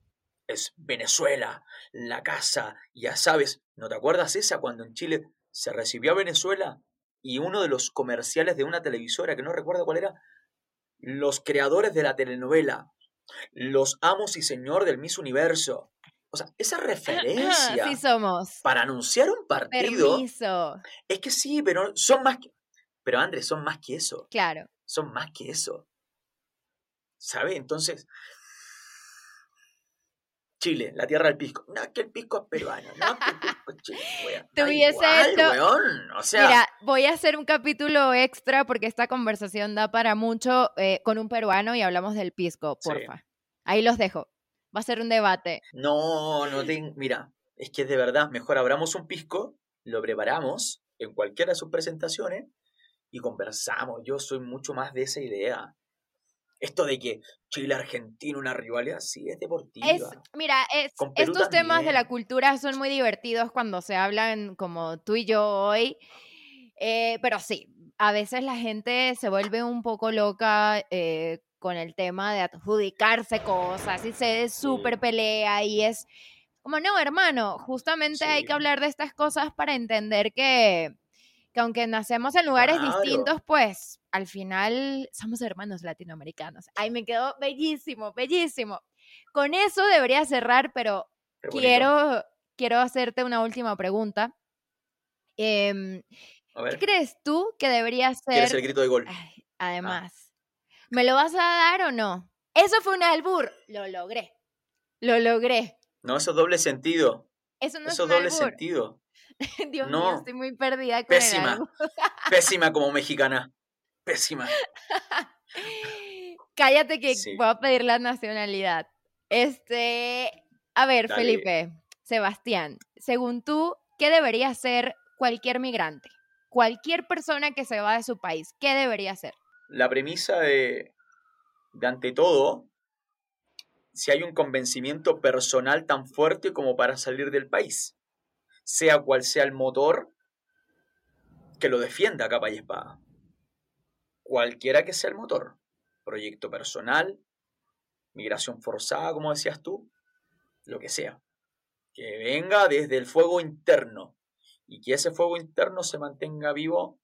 es Venezuela, la casa, ya sabes, ¿no te acuerdas esa cuando en Chile se recibió a Venezuela y uno de los comerciales de una televisora, que no recuerdo cuál era, los creadores de la telenovela, los amos y señor del Miss Universo? O sea, esa referencia Sí somos. para anunciar un partido Permiso. es que sí, pero son más que... Pero Andrés, son más que eso Claro. Son más que eso. ¿Sabe? Entonces, Chile, la tierra del pisco. No, que el pisco es peruano, no, que el pisco es chileno. Te igual, hecho- weón. O sea, Mira, voy a hacer un capítulo extra porque esta conversación da para mucho eh, con un peruano y hablamos del pisco, Sí. porfa. Ahí los dejo. Va a ser un debate. no, no tengo. Mira, es que de verdad, mejor abramos un pisco, lo preparamos en cualquiera de sus presentaciones y conversamos. Yo soy mucho más de esa idea. Esto de que Chile-Argentina, una rivalidad, sí, es deportiva. Es, mira, es- estos temas de la cultura son muy divertidos cuando se hablan como tú y yo hoy. Eh, pero sí, a veces la gente se vuelve un poco loca eh, con el tema de adjudicarse cosas y se súper pelea y es como, no, hermano, justamente hay que hablar de estas cosas para entender que, que aunque nacemos en lugares Claro. distintos, pues al final somos hermanos latinoamericanos. Ay, me quedó bellísimo, bellísimo. Con eso debería cerrar, pero quiero, quiero hacerte una última pregunta. Em, ¿Qué crees tú que debería ¿quieres ser? el grito de gol? Ay, además, ¿me lo vas a dar o no? Eso fue un albur. Lo logré. Lo logré. No, eso es doble sentido. Eso no Eso es es un doble albur. sentido. Dios mío, No. estoy muy perdida con el Pésima. Pésima como mexicana. Pésima. Cállate que Sí. voy a pedir la nacionalidad. Este, a ver, Dale. Felipe, Sebastián, según tú, ¿qué debería hacer cualquier migrante? Cualquier persona que se va de su país, ¿qué debería hacer? La premisa de, de ante todo, si hay un convencimiento personal tan fuerte como para salir del país, sea cual sea el motor, que lo defienda a capa y espada. Cualquiera que sea el motor, proyecto personal, migración forzada, como decías tú, lo que sea. Que venga desde el fuego interno y que ese fuego interno se mantenga vivo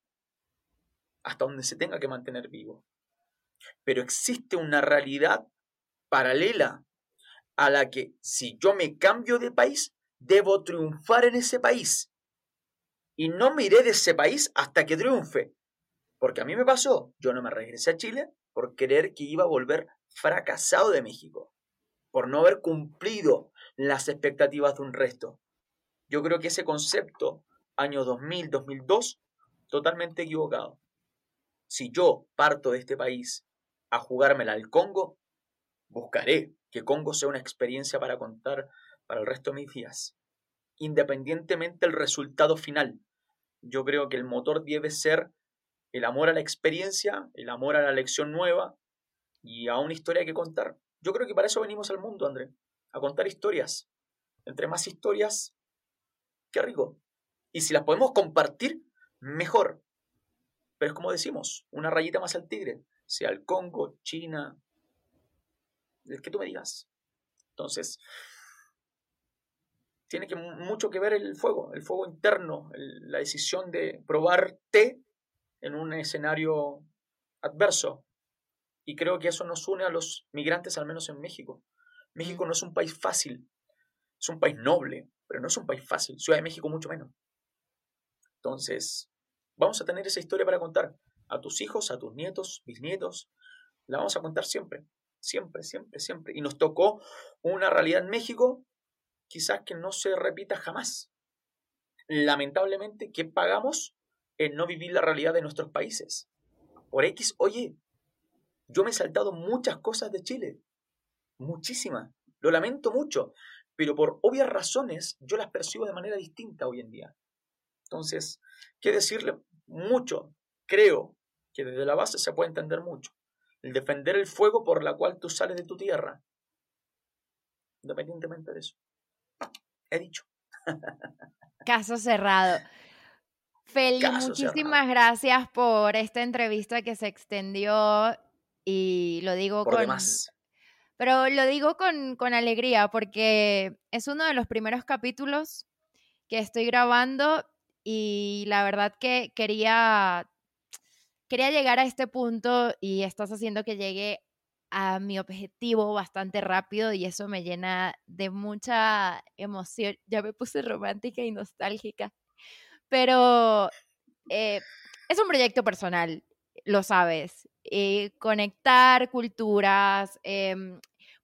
hasta donde se tenga que mantener vivo. Pero existe una realidad paralela a la que si yo me cambio de país, debo triunfar en ese país. Y no me iré de ese país hasta que triunfe. Porque a mí me pasó, yo no me regresé a Chile por creer que iba a volver fracasado de México, por no haber cumplido las expectativas de un resto. Yo creo que ese concepto, año 2000, 2002, totalmente equivocado. Si yo parto de este país a jugármela al Congo, buscaré que Congo sea una experiencia para contar para el resto de mis días. Independientemente del resultado final, yo creo que el motor debe ser el amor a la experiencia, el amor a la lección nueva y a una historia que contar. Yo creo que para eso venimos al mundo, André, a contar historias. Entre más historias, qué rico. Y si las podemos compartir, mejor. Pero es como decimos, una rayita más al tigre. sea el Congo, China, el que tú me digas. Entonces, tiene que, mucho que ver el fuego, el fuego interno, la decisión de probarte en un escenario adverso. Y creo que eso nos une a los migrantes, al menos en México. México no es un país fácil, es un país noble, pero no es un país fácil. Ciudad de México mucho menos. Entonces, vamos a tener esa historia para contar a tus hijos, a tus nietos, bisnietos. La vamos a contar siempre, siempre, siempre, siempre. Y nos tocó una realidad en México quizás que no se repita jamás. Lamentablemente, ¿qué pagamos en no vivir la realidad de nuestros países? Por X, oye, yo me he saltado muchas cosas de Chile, muchísimas, lo lamento mucho, pero por obvias razones yo las percibo de manera distinta hoy en día. Entonces, ¿qué decirle? Mucho, creo que desde la base se puede entender mucho. El defender el fuego por la cual tú sales de tu tierra, independientemente de eso. He dicho. Caso cerrado. Feli, muchísimas gracias por esta entrevista que se extendió y lo digo por con... Demás. Pero lo digo con, con alegría porque es uno de los primeros capítulos que estoy grabando y la verdad que quería, quería llegar a este punto y estás haciendo que llegue a mi objetivo bastante rápido y eso me llena de mucha emoción. Ya me puse romántica y nostálgica, pero eh, es un proyecto personal, lo sabes. Eh, conectar culturas, em,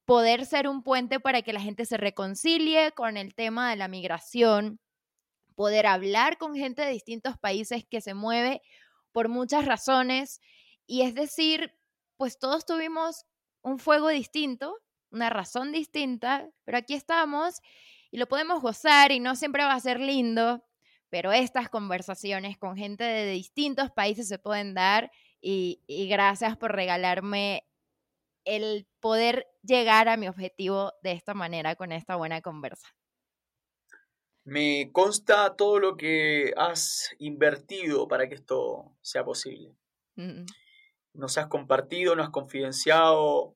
poder ser un puente para que la gente se reconcilie con el tema de la migración, poder hablar con gente de distintos países que se mueve por muchas razones. Y es decir, pues todos tuvimos un fuego distinto, una razón distinta, pero aquí estamos y lo podemos gozar y no siempre va a ser lindo, pero estas conversaciones con gente de distintos países se pueden dar y, gracias por regalarme el poder llegar a mi objetivo de esta manera con esta buena conversa. Me consta todo lo que has invertido para que esto sea posible. Mm nos has compartido, nos has confidenciado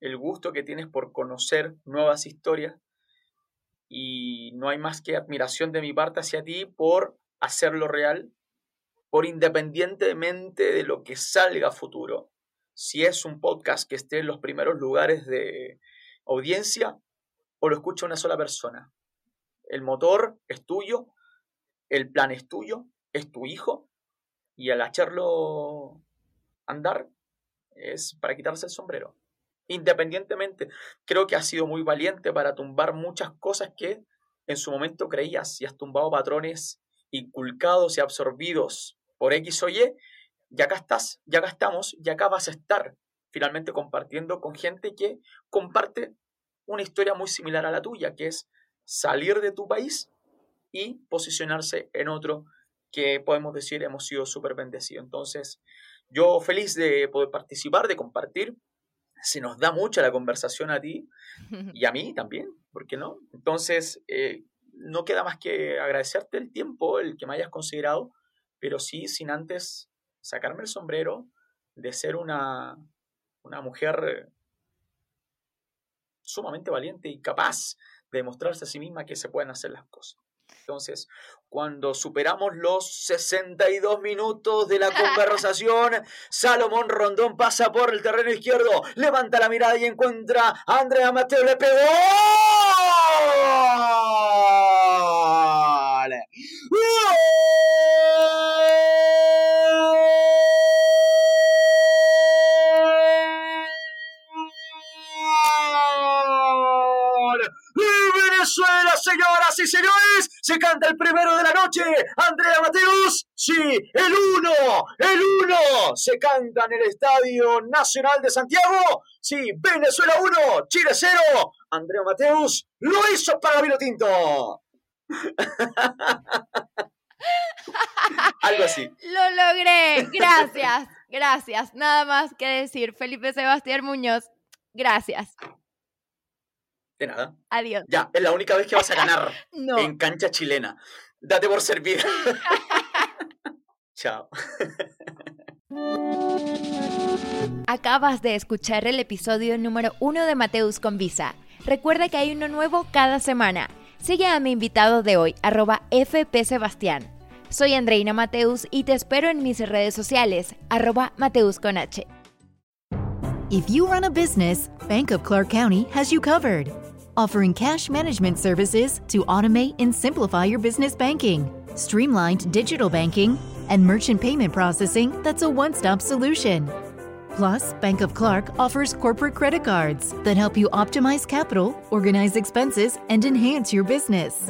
el gusto que tienes por conocer nuevas historias y no hay más que admiración de mi parte hacia ti por hacerlo real, por independientemente de lo que salga a futuro. Si es un podcast que esté en los primeros lugares de audiencia o lo escucha una sola persona. El motor es tuyo, el plan es tuyo, es tu hijo y al hacerlo andar es para quitarse el sombrero. Independientemente, creo que has sido muy valiente para tumbar muchas cosas que en su momento creías y has tumbado patrones inculcados y absorbidos por X o Y, y acá estás, ya acá estamos, y acá vas a estar finalmente compartiendo con gente que comparte una historia muy similar a la tuya, que es salir de tu país y posicionarse en otro que podemos decir hemos sido súper bendecidos. Entonces, yo feliz de poder participar, de compartir. Se nos da mucha la conversación a ti y a mí también, ¿por qué no? Entonces, eh, no queda más que agradecerte el tiempo, el que me hayas considerado, pero sí sin antes sacarme el sombrero de ser una, una mujer sumamente valiente y capaz de demostrarse a sí misma que se pueden hacer las cosas. Entonces, cuando superamos los 62 minutos de la conversación, Salomón Rondón pasa por el terreno izquierdo, levanta la mirada y encuentra a Andrea Mateo, le pegó. Venezuela, señoras y señores, se canta el primero de la noche. Andrea Mateus, sí, el uno, el uno, se canta en el Estadio Nacional de Santiago. Sí, Venezuela 1, Chile 0. Andrea Mateus lo hizo para Vino Tinto. Algo así. Lo logré. Gracias. Gracias. Nada más que decir. Felipe Sebastián Muñoz. Gracias. De nada. Adiós. Ya, es la única vez que vas a ganar en cancha chilena. Date por servida. Chao. Acabas de escuchar el episodio número uno de Mateus con Visa. Recuerda que hay uno nuevo cada semana. Sigue a mi invitado de hoy, arroba FP Sebastián. Soy Andreina Mateus y te espero en mis redes sociales, arroba Mateus con H. If you run a business, Bank of Clark County has you covered. Offering cash management services to automate and simplify your business banking, streamlined digital banking, and merchant payment processing that's a one stop solution. Plus, Bank of Clark offers corporate credit cards that help you optimize capital, organize expenses, and enhance your business.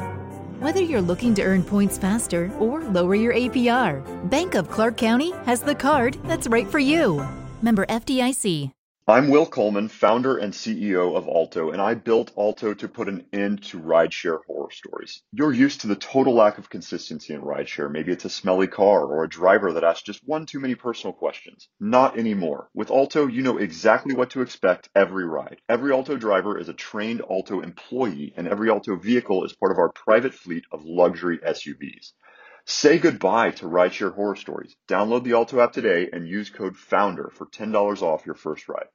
Whether you're looking to earn points faster or lower your APR, Bank of Clark County has the card that's right for you. Member FDIC. I'm Will Coleman, founder and CEO of Alto, and I built Alto to put an end to rideshare horror stories. You're used to the total lack of consistency in rideshare. Maybe it's a smelly car or a driver that asks just one too many personal questions. Not anymore. With Alto, you know exactly what to expect every ride. Every Alto driver is a trained Alto employee, and every Alto vehicle is part of our private fleet of luxury SUVs. Say goodbye to rideshare horror stories. Download the Alto app today and use code FOUNDER for $10 off your first ride.